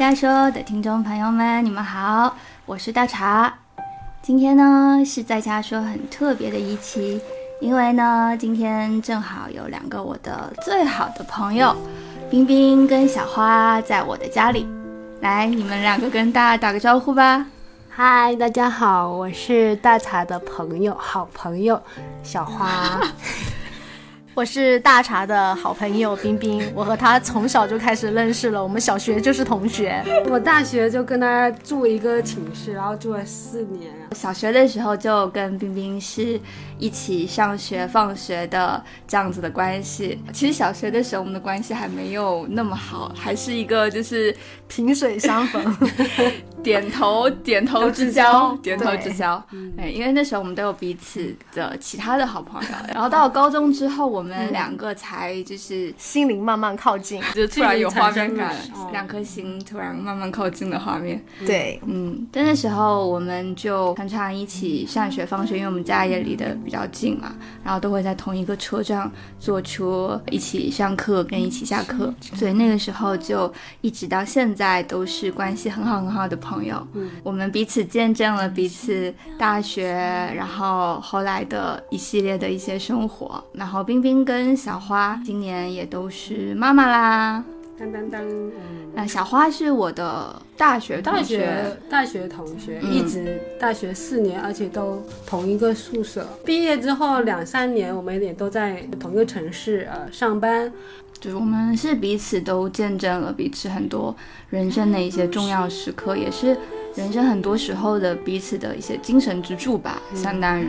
在家说的听众朋友们，你们好，我是大茶。今天呢是在家说很特别的一期，因为呢今天正好有两个我的最好的朋友，冰冰跟小花在我的家里。来，你们两个跟大家打个招呼吧。嗨，大家好，我是大茶的朋友，好朋友小花。我是大茶的好朋友冰冰，我和他从小就开始认识了，我们小学就是同学。我大学就跟他住一个寝室，然后住了四年。小学的时候就跟冰冰是一起上学、放学的这样子的关系。其实小学的时候我们的关系还没有那么好，还是一个就是萍水相逢。点头点头之交，点头之交。哎，因为那时候我们都有彼此的其他的好朋友。然后到了高中之后，我们两个才就是心灵慢慢靠近，就突然有画面感，两颗心突然慢慢靠近的画面。对，嗯，但那时候我们就常常一起上学放学，因为我们家也离得比较近嘛，然后都会在同一个车站坐车一起上课跟一起下课，所以那个时候就一直到现在都是关系很好很好的朋。朋友，我们彼此见证了彼此大学，然后后来的一系列的一些生活。然后冰冰跟小花今年也都是妈妈啦。当当当，那小花是我的大学大学大学同学，一直大学四年，而且都同一个宿舍。毕业之后两三年，我们也都在同一个城市呃上班。就是我们是彼此都见证了彼此很多人生的一些重要时刻，也是人生很多时候的彼此的一些精神支柱吧，相当于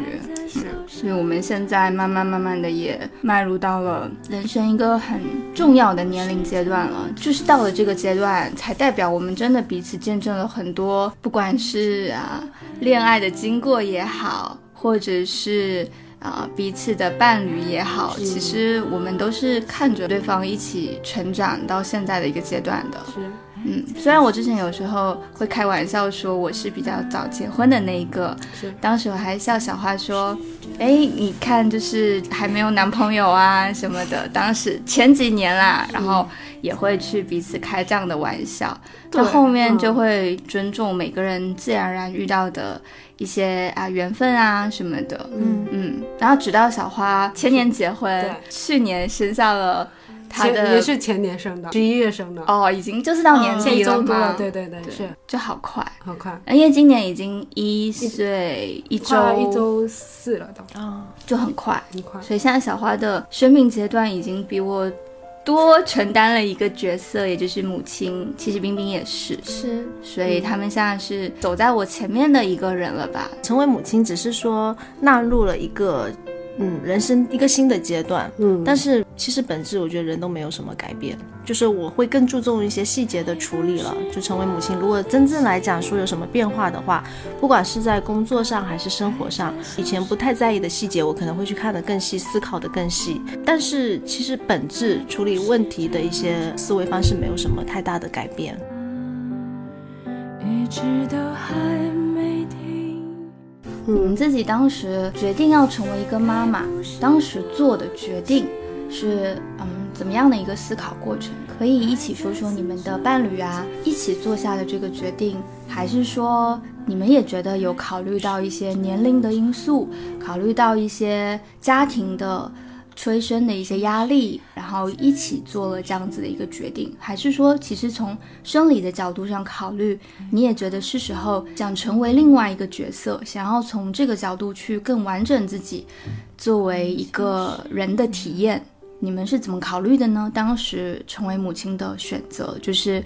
是。所以我们现在慢慢慢慢的也迈入到了人生一个很重要的年龄阶段了，就是到了这个阶段，才代表我们真的彼此见证了很多，不管是啊恋爱的经过也好，或者是。啊，彼此的伴侣也好，其实我们都是看着对方一起成长到现在的一个阶段的。是，嗯，虽然我之前有时候会开玩笑说我是比较早结婚的那一个，是，当时我还笑小花说，哎，你看就是还没有男朋友啊什么的。当时前几年啦，然后也会去彼此开这样的玩笑，到后面就会尊重每个人自然而然遇到的。一些啊缘分啊什么的，嗯。嗯，然后直到小花前年结婚，去年生下了他的，也是前年生的，十一月生的，哦，已经就是到年底了嘛，对对对，是，就好快，好快，因为今年已经一岁一周，一周四了都，啊，就很快，很快，所以现在小花的生命阶段已经比我。多承担了一个角色，也就是母亲。其实冰冰也是，是，所以他们现在是走在我前面的一个人了吧？成为母亲只是说纳入了一个。嗯，人生一个新的阶段，嗯，但是其实本质我觉得人都没有什么改变，就是我会更注重一些细节的处理了。就成为母亲，如果真正来讲说有什么变化的话，不管是在工作上还是生活上，以前不太在意的细节，我可能会去看得更细，思考得更细。但是其实本质处理问题的一些思维方式没有什么太大的改变。一直都还你们自己当时决定要成为一个妈妈，当时做的决定是嗯怎么样的一个思考过程？可以一起说说你们的伴侣啊，一起做下的这个决定，还是说你们也觉得有考虑到一些年龄的因素，考虑到一些家庭的？催生的一些压力，然后一起做了这样子的一个决定，还是说，其实从生理的角度上考虑，你也觉得是时候想成为另外一个角色，想要从这个角度去更完整自己，作为一个人的体验，你们是怎么考虑的呢？当时成为母亲的选择，就是，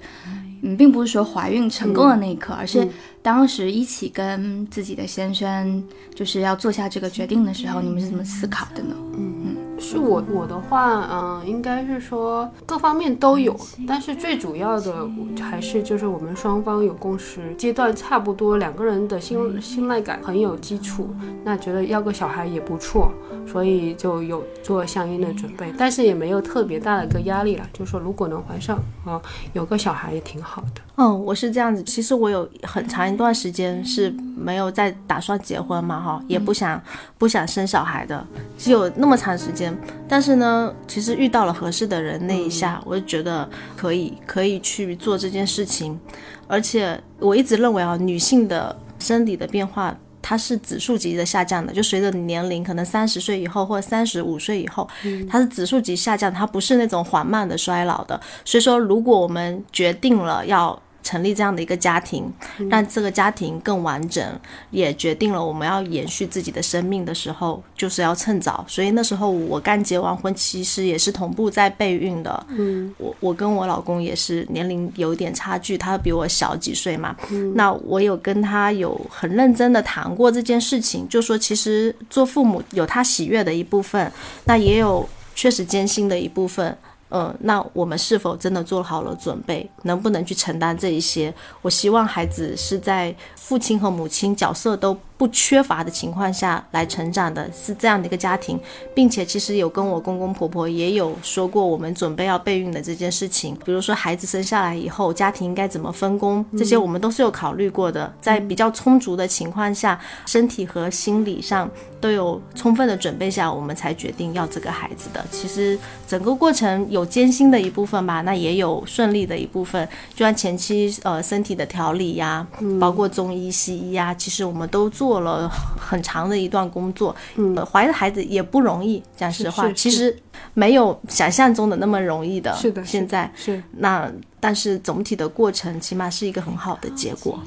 嗯，并不是说怀孕成功的那一刻，而是当时一起跟自己的先生就是要做下这个决定的时候，你们是怎么思考的呢？嗯嗯。是我我的话，嗯，应该是说各方面都有，但是最主要的还是就是我们双方有共识，阶段差不多，两个人的信信赖感很有基础，那觉得要个小孩也不错，所以就有做相应的准备，但是也没有特别大的一个压力了，就是说如果能怀上啊，有个小孩也挺好的。嗯，我是这样子。其实我有很长一段时间是没有在打算结婚嘛，哈，也不想不想生小孩的，只有那么长时间。但是呢，其实遇到了合适的人那一下，我就觉得可以可以去做这件事情。而且我一直认为啊，女性的生理的变化。它是指数级的下降的，就随着你年龄，可能三十岁以后或者三十五岁以后，它是指数级下降，它不是那种缓慢的衰老的。所以说，如果我们决定了要。成立这样的一个家庭，让这个家庭更完整，也决定了我们要延续自己的生命的时候，就是要趁早。所以那时候我刚结完婚，其实也是同步在备孕的。嗯，我我跟我老公也是年龄有一点差距，他比我小几岁嘛。嗯，那我有跟他有很认真的谈过这件事情，就说其实做父母有他喜悦的一部分，那也有确实艰辛的一部分。嗯，那我们是否真的做好了准备？能不能去承担这一些？我希望孩子是在父亲和母亲角色都。不缺乏的情况下来成长的是这样的一个家庭，并且其实有跟我公公婆婆也有说过我们准备要备孕的这件事情，比如说孩子生下来以后家庭应该怎么分工，这些我们都是有考虑过的。在比较充足的情况下，身体和心理上都有充分的准备下，我们才决定要这个孩子的。其实整个过程有艰辛的一部分吧，那也有顺利的一部分。就像前期呃身体的调理呀，包括中医西医呀，其实我们都做。做了很长的一段工作，嗯，怀的孩子也不容易，讲实话，其实没有想象中的那么容易的。是的，现在是那，但是总体的过程起码是一个很好的结果。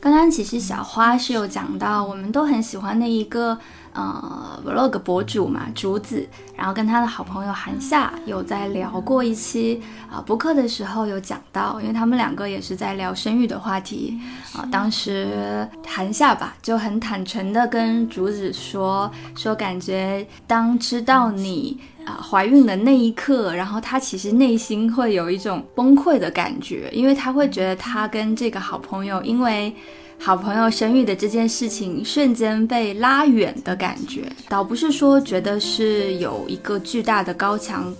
刚刚其实小花是有讲到，我们都很喜欢的一个。呃，vlog 博主嘛，竹子，然后跟他的好朋友韩夏有在聊过一期啊播客的时候有讲到，因为他们两个也是在聊生育的话题啊。当时韩夏吧就很坦诚的跟竹子说，说感觉当知道你啊怀孕的那一刻，然后他其实内心会有一种崩溃的感觉，因为他会觉得他跟这个好朋友因为。好朋友生育的这件事情瞬间被拉远的感觉，倒不是说觉得是有一个巨大的高墙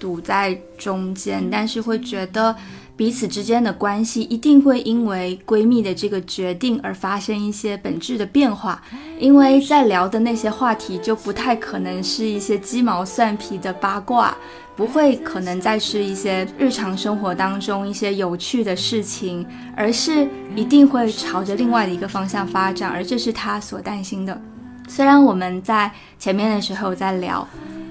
堵在中间，但是会觉得彼此之间的关系一定会因为闺蜜的这个决定而发生一些本质的变化，因为在聊的那些话题就不太可能是一些鸡毛蒜皮的八卦。不会可能再是一些日常生活当中一些有趣的事情，而是一定会朝着另外的一个方向发展，而这是他所担心的。虽然我们在前面的时候在聊，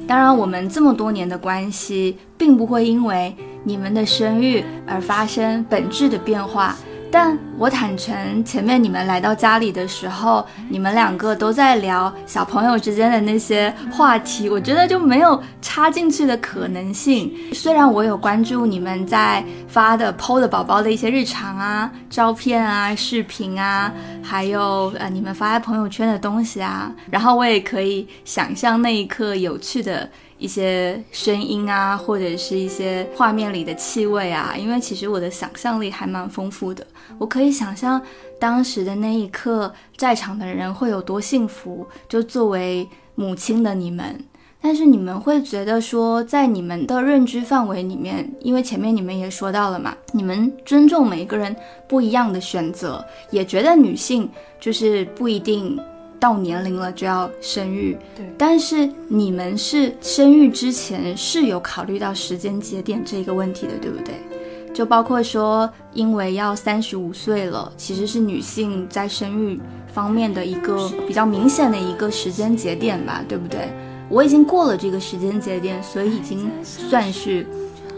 当然我们这么多年的关系，并不会因为你们的生育而发生本质的变化。但我坦诚，前面你们来到家里的时候，你们两个都在聊小朋友之间的那些话题，我觉得就没有插进去的可能性。虽然我有关注你们在发的剖的宝宝的一些日常啊、照片啊、视频啊，还有呃你们发在朋友圈的东西啊，然后我也可以想象那一刻有趣的。一些声音啊，或者是一些画面里的气味啊，因为其实我的想象力还蛮丰富的，我可以想象当时的那一刻，在场的人会有多幸福。就作为母亲的你们，但是你们会觉得说，在你们的认知范围里面，因为前面你们也说到了嘛，你们尊重每一个人不一样的选择，也觉得女性就是不一定。到年龄了就要生育，对。但是你们是生育之前是有考虑到时间节点这个问题的，对不对？就包括说，因为要三十五岁了，其实是女性在生育方面的一个比较明显的一个时间节点吧，对不对？我已经过了这个时间节点，所以已经算是。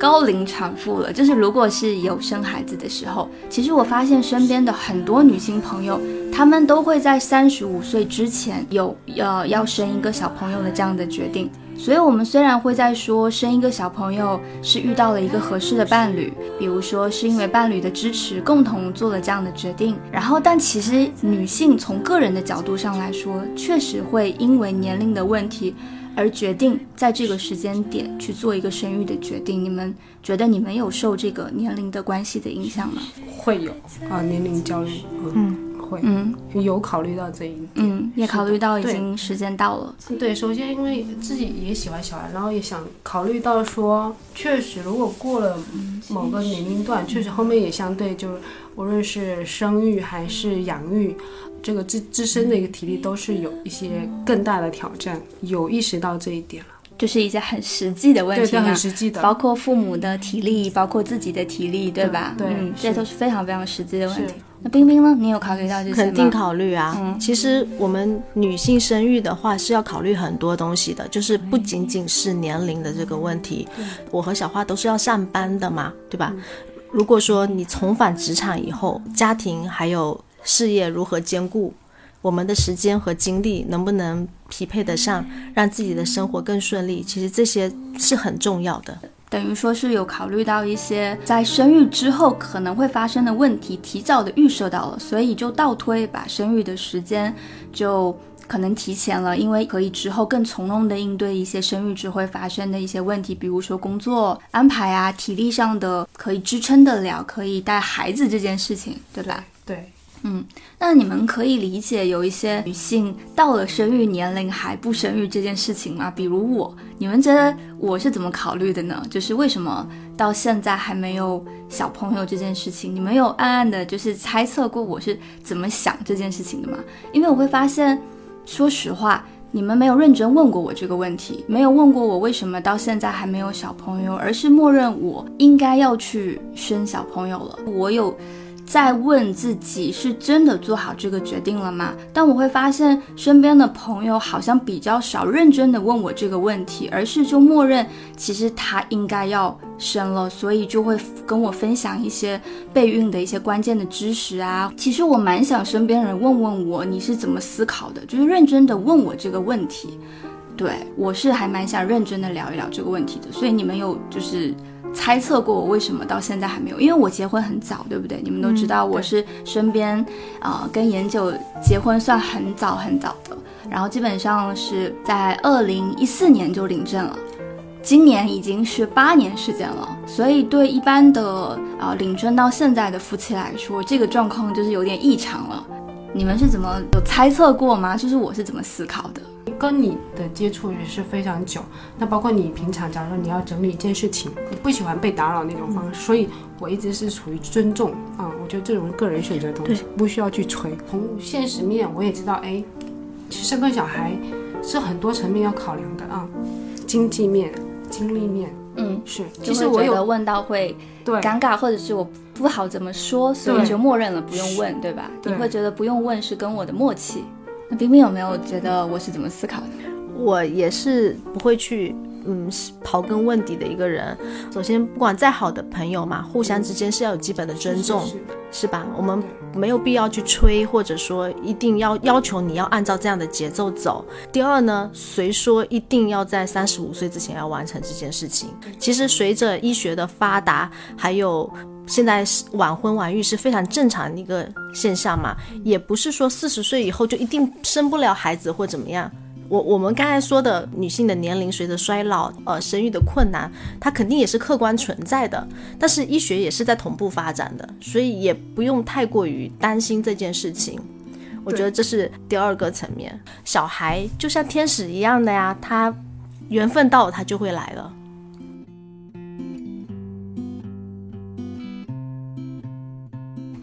高龄产妇了，就是如果是有生孩子的时候，其实我发现身边的很多女性朋友，她们都会在三十五岁之前有要要生一个小朋友的这样的决定。所以，我们虽然会在说生一个小朋友是遇到了一个合适的伴侣，比如说是因为伴侣的支持，共同做了这样的决定，然后，但其实女性从个人的角度上来说，确实会因为年龄的问题。而决定在这个时间点去做一个生育的决定，你们觉得你们有受这个年龄的关系的影响吗？会有啊，年龄焦虑，嗯，会，嗯，有考虑到这一点，嗯，也考虑到已经时间到了。对，首先因为自己也喜欢小孩，然后也想考虑到说，确实如果过了某个年龄段，确实后面也相对就是无论是生育还是养育，这个自自身的一个体力都是有一些更大的挑战，有意识到这一点了。就是一些很实际的问题，对，很实际的，包括父母的体力，包括自己的体力，对吧？对，嗯，这都是非常非常实际的问题。那冰冰呢？你有考虑到这些吗？肯定考虑啊。嗯，其实我们女性生育的话是要考虑很多东西的，就是不仅仅是年龄的这个问题。我和小花都是要上班的嘛，对吧？如果说你重返职场以后，家庭还有事业如何兼顾？我们的时间和精力能不能匹配得上，让自己的生活更顺利？其实这些是很重要的。等于说是有考虑到一些在生育之后可能会发生的问题，提早的预设到了，所以就倒推，把生育的时间就可能提前了，因为可以之后更从容的应对一些生育之后会发生的一些问题，比如说工作安排啊，体力上的可以支撑得了，可以带孩子这件事情，对吧？对。嗯，那你们可以理解有一些女性到了生育年龄还不生育这件事情吗？比如我，你们觉得我是怎么考虑的呢？就是为什么到现在还没有小朋友这件事情，你们有暗暗的就是猜测过我是怎么想这件事情的吗？因为我会发现，说实话，你们没有认真问过我这个问题，没有问过我为什么到现在还没有小朋友，而是默认我应该要去生小朋友了。我有。在问自己是真的做好这个决定了吗？但我会发现身边的朋友好像比较少认真的问我这个问题，而是就默认其实他应该要生了，所以就会跟我分享一些备孕的一些关键的知识啊。其实我蛮想身边人问问我你是怎么思考的，就是认真的问我这个问题。对我是还蛮想认真的聊一聊这个问题的。所以你们有就是。猜测过我为什么到现在还没有？因为我结婚很早，对不对？你们都知道我是身边啊跟研九结婚算很早很早的，然后基本上是在二零一四年就领证了，今年已经是八年时间了。所以对一般的啊领证到现在的夫妻来说，这个状况就是有点异常了。你们是怎么有猜测过吗？就是我是怎么思考的？跟你的接触也是非常久，那包括你平常，假如说你要整理一件事情，你不喜欢被打扰那种方式，所以我一直是处于尊重啊，我觉得这种个人选择的东西不需要去吹。从现实面我也知道，哎，其实生个小孩是很多层面要考量的啊，经济面、精力面，嗯，是。其实我有问到会尴尬，或者是我不好怎么说，所以就默认了不用问，对吧？你会觉得不用问是跟我的默契。那冰冰有没有觉得我是怎么思考的？我也是不会去嗯刨根问底的一个人。首先，不管再好的朋友嘛，互相之间是要有基本的尊重，是吧？我们没有必要去吹，或者说一定要要求你要按照这样的节奏走。第二呢，谁说一定要在三十五岁之前要完成这件事情？其实随着医学的发达，还有。现在晚婚晚育是非常正常的一个现象嘛，也不是说四十岁以后就一定生不了孩子或怎么样。我我们刚才说的女性的年龄随着衰老，呃，生育的困难，它肯定也是客观存在的。但是医学也是在同步发展的，所以也不用太过于担心这件事情。我觉得这是第二个层面。小孩就像天使一样的呀，他缘分到了，他就会来了。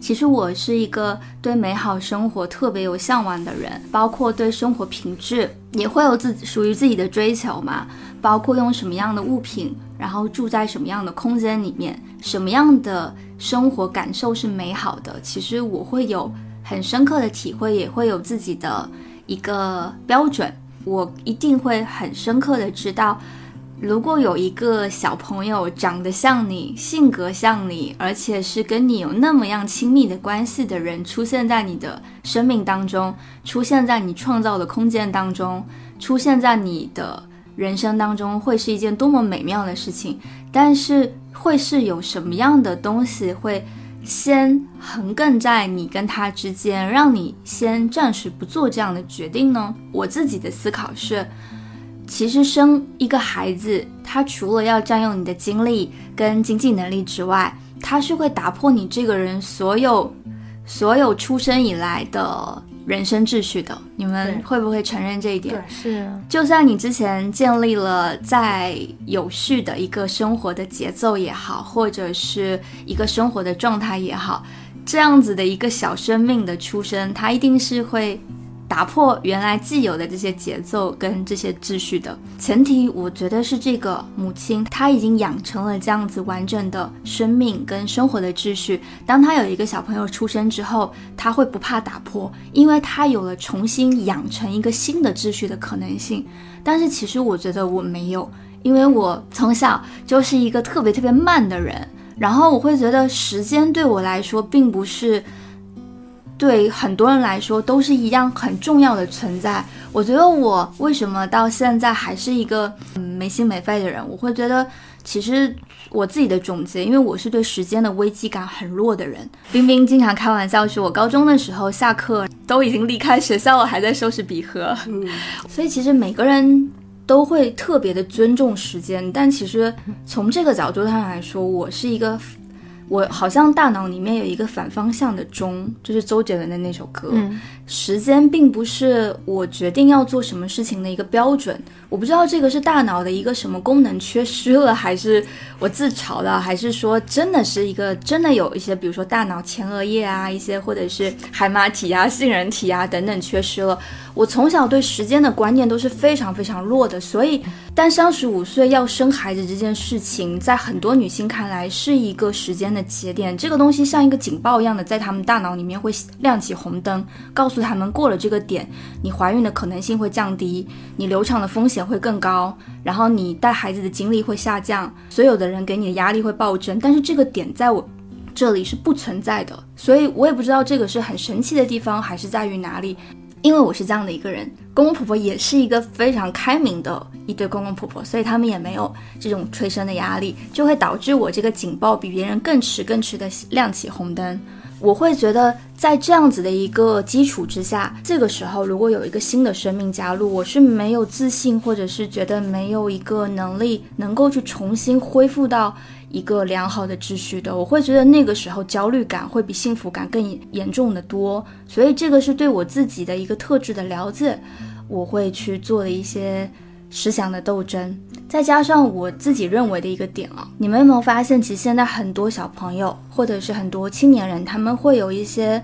其实我是一个对美好生活特别有向往的人，包括对生活品质也会有自己属于自己的追求嘛。包括用什么样的物品，然后住在什么样的空间里面，什么样的生活感受是美好的。其实我会有很深刻的体会，也会有自己的一个标准。我一定会很深刻的知道。如果有一个小朋友长得像你，性格像你，而且是跟你有那么样亲密的关系的人出现在你的生命当中，出现在你创造的空间当中，出现在你的人生当中，会是一件多么美妙的事情。但是，会是有什么样的东西会先横亘在你跟他之间，让你先暂时不做这样的决定呢？我自己的思考是。其实生一个孩子，他除了要占用你的精力跟经济能力之外，他是会打破你这个人所有所有出生以来的人生秩序的。你们会不会承认这一点？对，是。就算你之前建立了再有序的一个生活的节奏也好，或者是一个生活的状态也好，这样子的一个小生命的出生，它一定是会。打破原来既有的这些节奏跟这些秩序的前提，我觉得是这个母亲她已经养成了这样子完整的生命跟生活的秩序。当她有一个小朋友出生之后，她会不怕打破，因为她有了重新养成一个新的秩序的可能性。但是其实我觉得我没有，因为我从小就是一个特别特别慢的人，然后我会觉得时间对我来说并不是。对很多人来说都是一样很重要的存在。我觉得我为什么到现在还是一个没心没肺的人？我会觉得，其实我自己的总结，因为我是对时间的危机感很弱的人。冰冰经常开玩笑说，我高中的时候下课都已经离开学校了，还在收拾笔盒。嗯，所以其实每个人都会特别的尊重时间，但其实从这个角度上来说，我是一个。我好像大脑里面有一个反方向的钟，就是周杰伦的那首歌。时间并不是我决定要做什么事情的一个标准。我不知道这个是大脑的一个什么功能缺失了，还是我自嘲了，还是说真的是一个真的有一些，比如说大脑前额叶啊，一些或者是海马体啊、杏仁体啊等等缺失了。我从小对时间的观念都是非常非常弱的，所以，但三十五岁要生孩子这件事情，在很多女性看来是一个时间的节点。这个东西像一个警报一样的，在他们大脑里面会亮起红灯，告诉他们过了这个点，你怀孕的可能性会降低，你流产的风险会更高，然后你带孩子的精力会下降，所有的人给你的压力会暴增。但是这个点在我这里是不存在的，所以我也不知道这个是很神奇的地方，还是在于哪里。因为我是这样的一个人，公公婆婆也是一个非常开明的一对公公婆婆，所以他们也没有这种催生的压力，就会导致我这个警报比别人更迟、更迟的亮起红灯。我会觉得，在这样子的一个基础之下，这个时候如果有一个新的生命加入，我是没有自信，或者是觉得没有一个能力能够去重新恢复到一个良好的秩序的。我会觉得那个时候焦虑感会比幸福感更严重的多。所以这个是对我自己的一个特质的了解，我会去做的一些。思想的斗争，再加上我自己认为的一个点啊，你们有没有发现，其实现在很多小朋友或者是很多青年人，他们会有一些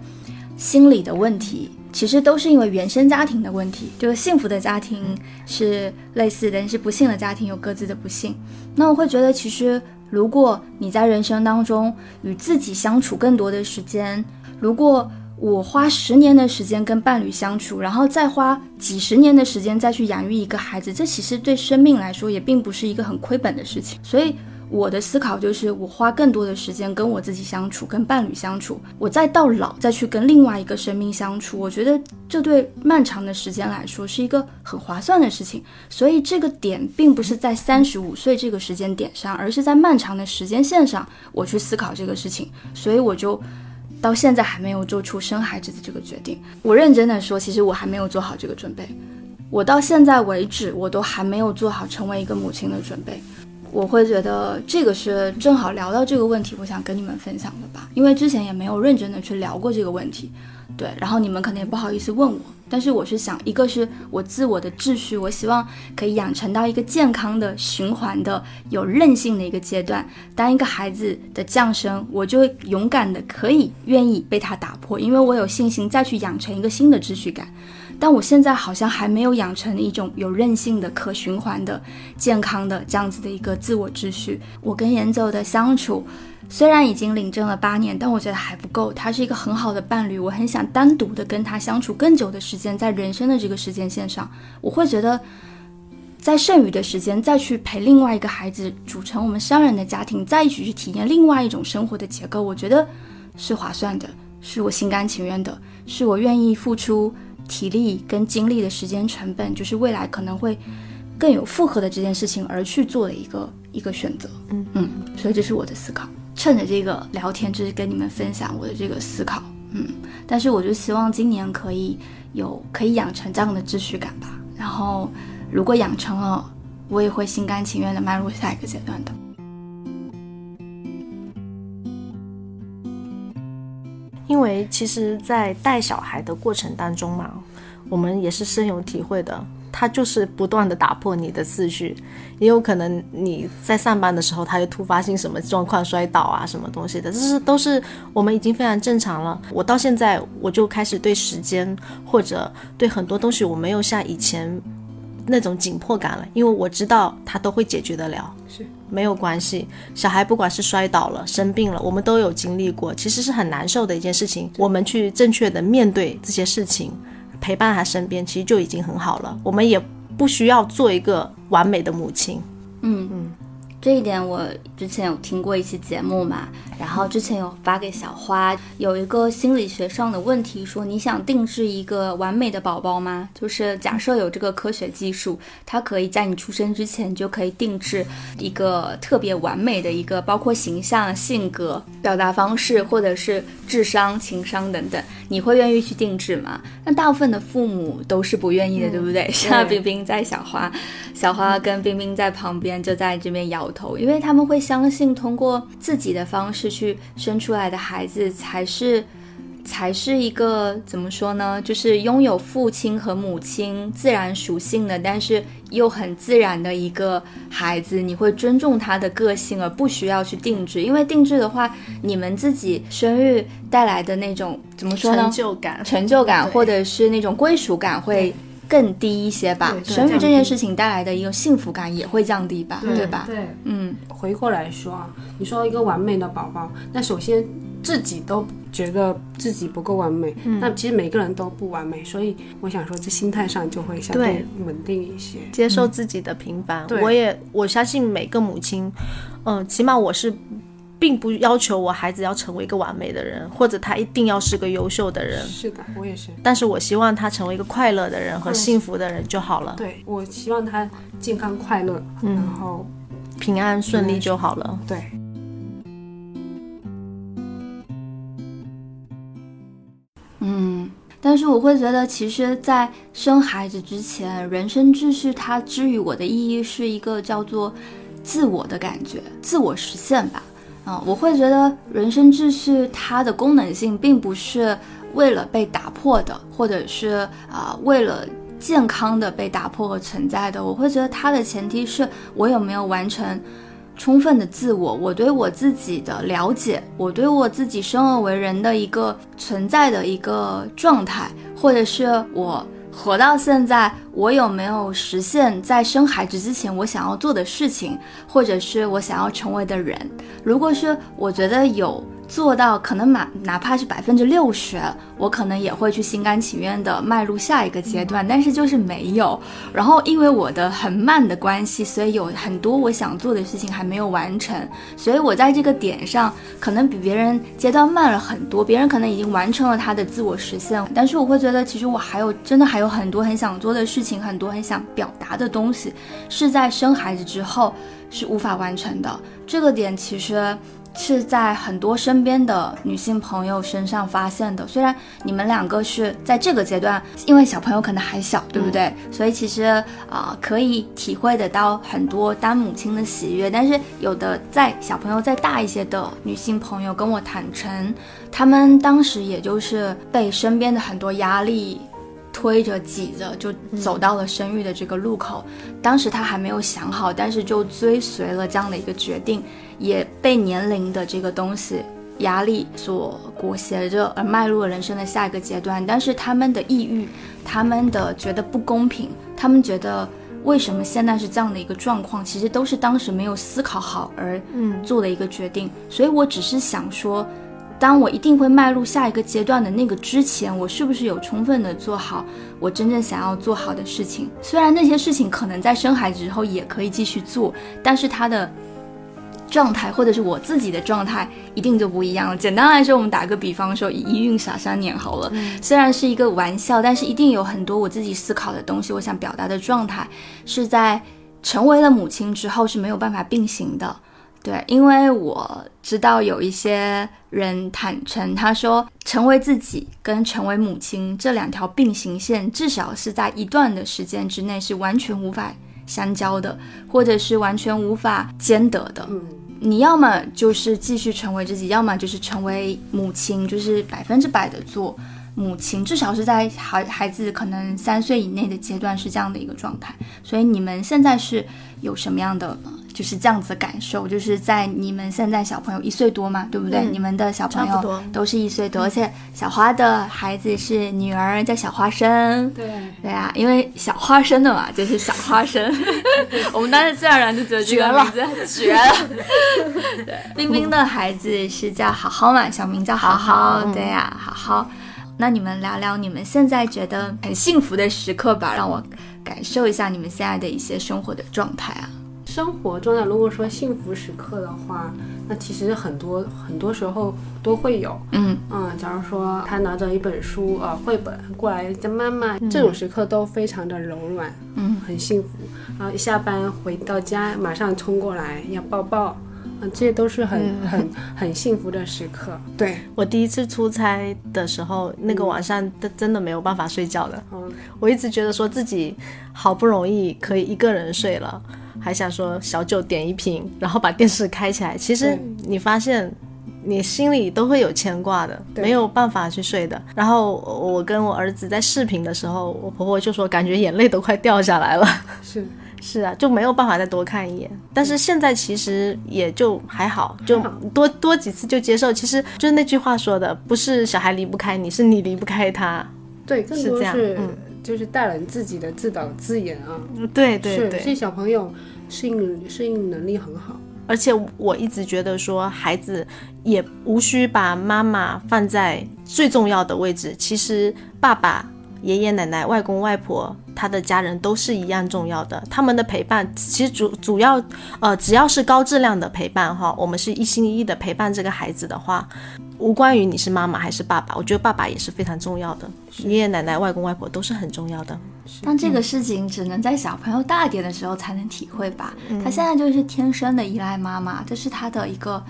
心理的问题，其实都是因为原生家庭的问题。就是幸福的家庭是类似的，但是不幸的家庭有各自的不幸。那我会觉得，其实如果你在人生当中与自己相处更多的时间，如果我花十年的时间跟伴侣相处，然后再花几十年的时间再去养育一个孩子，这其实对生命来说也并不是一个很亏本的事情。所以我的思考就是，我花更多的时间跟我自己相处，跟伴侣相处，我再到老再去跟另外一个生命相处，我觉得这对漫长的时间来说是一个很划算的事情。所以这个点并不是在三十五岁这个时间点上，而是在漫长的时间线上我去思考这个事情。所以我就。到现在还没有做出生孩子的这个决定。我认真的说，其实我还没有做好这个准备。我到现在为止，我都还没有做好成为一个母亲的准备。我会觉得这个是正好聊到这个问题，我想跟你们分享的吧。因为之前也没有认真的去聊过这个问题，对。然后你们可能也不好意思问我。但是我是想，一个是我自我的秩序，我希望可以养成到一个健康的循环的有韧性的一个阶段。当一个孩子的降生，我就会勇敢的可以愿意被他打破，因为我有信心再去养成一个新的秩序感。但我现在好像还没有养成一种有韧性的、可循环的、健康的这样子的一个自我秩序。我跟严走的相处。虽然已经领证了八年，但我觉得还不够。他是一个很好的伴侣，我很想单独的跟他相处更久的时间，在人生的这个时间线上，我会觉得，在剩余的时间再去陪另外一个孩子，组成我们三人的家庭，再一起去体验另外一种生活的结构，我觉得是划算的，是我心甘情愿的，是我愿意付出体力跟精力的时间成本，就是未来可能会更有负荷的这件事情而去做的一个一个选择。嗯嗯，所以这是我的思考。趁着这个聊天，就是跟你们分享我的这个思考，嗯，但是我就希望今年可以有可以养成这样的秩序感吧。然后，如果养成了，我也会心甘情愿的迈入下一个阶段的。因为其实，在带小孩的过程当中嘛，我们也是深有体会的。他就是不断的打破你的次序，也有可能你在上班的时候，他又突发性什么状况摔倒啊，什么东西的，这是都是我们已经非常正常了。我到现在我就开始对时间或者对很多东西，我没有像以前那种紧迫感了，因为我知道他都会解决得了，是没有关系。小孩不管是摔倒了、生病了，我们都有经历过，其实是很难受的一件事情。我们去正确的面对这些事情。陪伴他身边，其实就已经很好了。我们也不需要做一个完美的母亲。嗯嗯，这一点我之前有听过一期节目嘛。然后之前有发给小花，有一个心理学上的问题，说你想定制一个完美的宝宝吗？就是假设有这个科学技术，它可以在你出生之前就可以定制一个特别完美的一个，包括形象、性格、表达方式，或者是智商、情商等等，你会愿意去定制吗？那大部分的父母都是不愿意的，对不对？像冰冰在小花，小花跟冰冰在旁边就在这边摇头，因为他们会相信通过自己的方式。去生出来的孩子才是，才是一个怎么说呢？就是拥有父亲和母亲自然属性的，但是又很自然的一个孩子。你会尊重他的个性，而不需要去定制，因为定制的话，你们自己生育带来的那种怎么说呢？成就感、成就感，或者是那种归属感会。更低一些吧，生育这件事情带来的一个幸福感也会降低吧，对吧？对，嗯，回过来说啊，你说一个完美的宝宝，那首先自己都觉得自己不够完美，那其实每个人都不完美，所以我想说，这心态上就会相对稳定一些，接受自己的平凡。我也我相信每个母亲，嗯，起码我是。并不要求我孩子要成为一个完美的人，或者他一定要是个优秀的人。是的，我也是。但是我希望他成为一个快乐的人和幸福的人就好了。对，我希望他健康快乐，然后平安顺利就好了。对。嗯，但是我会觉得，其实，在生孩子之前，人生秩序它之于我的意义是一个叫做自我的感觉，自我实现吧。啊，我会觉得人生秩序它的功能性并不是为了被打破的，或者是啊为了健康的被打破和存在的。我会觉得它的前提是我有没有完成充分的自我，我对我自己的了解，我对我自己生而为人的一个存在的一个状态，或者是我。活到现在，我有没有实现在生孩子之前我想要做的事情，或者是我想要成为的人？如果是我觉得有。做到可能满哪怕是百分之六十，我可能也会去心甘情愿的迈入下一个阶段，但是就是没有。然后因为我的很慢的关系，所以有很多我想做的事情还没有完成，所以我在这个点上可能比别人阶段慢了很多。别人可能已经完成了他的自我实现，但是我会觉得其实我还有真的还有很多很想做的事情，很多很想表达的东西，是在生孩子之后是无法完成的。这个点其实。是在很多身边的女性朋友身上发现的。虽然你们两个是在这个阶段，因为小朋友可能还小，对不对？所以其实啊，可以体会得到很多当母亲的喜悦。但是有的在小朋友再大一些的女性朋友跟我坦诚，她们当时也就是被身边的很多压力。推着挤着就走到了生育的这个路口，当时他还没有想好，但是就追随了这样的一个决定，也被年龄的这个东西压力所裹挟着，而迈入了人生的下一个阶段。但是他们的抑郁，他们的觉得不公平，他们觉得为什么现在是这样的一个状况，其实都是当时没有思考好而做的一个决定。所以我只是想说。当我一定会迈入下一个阶段的那个之前，我是不是有充分的做好我真正想要做好的事情？虽然那些事情可能在生孩子之后也可以继续做，但是他的状态或者是我自己的状态一定就不一样了。简单来说，我们打个比方说，一孕傻三年好了，虽然是一个玩笑，但是一定有很多我自己思考的东西，我想表达的状态是在成为了母亲之后是没有办法并行的。对，因为我知道有一些人坦诚，他说成为自己跟成为母亲这两条并行线，至少是在一段的时间之内是完全无法相交的，或者是完全无法兼得的。嗯，你要么就是继续成为自己，要么就是成为母亲，就是百分之百的做母亲，至少是在孩孩子可能三岁以内的阶段是这样的一个状态。所以你们现在是有什么样的？就是这样子的感受，就是在你们现在小朋友一岁多嘛，对不对？你们的小朋友都是一岁多，而且小花的孩子是女儿，叫小花生。对对啊，因为小花生的嘛，就是小花生。我们当时自然而然就觉得这个名字绝了。对，冰冰的孩子是叫好好嘛，小名叫好好。对呀，好好。那你们聊聊你们现在觉得很幸福的时刻吧，让我感受一下你们现在的一些生活的状态啊。生活中的，如果说幸福时刻的话，那其实很多很多时候都会有。嗯嗯，假如说他拿着一本书啊，绘本过来叫妈妈，这种时刻都非常的柔软，嗯，很幸福。然后一下班回到家，马上冲过来要抱抱，啊，这些都是很很很幸福的时刻。对我第一次出差的时候，那个晚上真真的没有办法睡觉的。嗯，我一直觉得说自己好不容易可以一个人睡了。还想说小酒点一瓶，然后把电视开起来。其实你发现，你心里都会有牵挂的，没有办法去睡的。然后我跟我儿子在视频的时候，我婆婆就说感觉眼泪都快掉下来了。是 是啊，就没有办法再多看一眼。但是现在其实也就还好，就多多几次就接受。其实就是那句话说的，不是小孩离不开你，是你离不开他。对，更多是嗯。就是大人自己的自导自演啊，对对对，这小朋友适应适应能力很好，而且我一直觉得说孩子也无需把妈妈放在最重要的位置，其实爸爸、爷爷奶奶、外公外婆他的家人都是一样重要的，他们的陪伴其实主主要呃只要是高质量的陪伴哈，我们是一心一意的陪伴这个孩子的话。无关于你是妈妈还是爸爸，我觉得爸爸也是非常重要的，爷爷奶奶、外公外婆都是很重要的。但这个事情只能在小朋友大点的时候才能体会吧？他现在就是天生的依赖妈妈，这是他的一个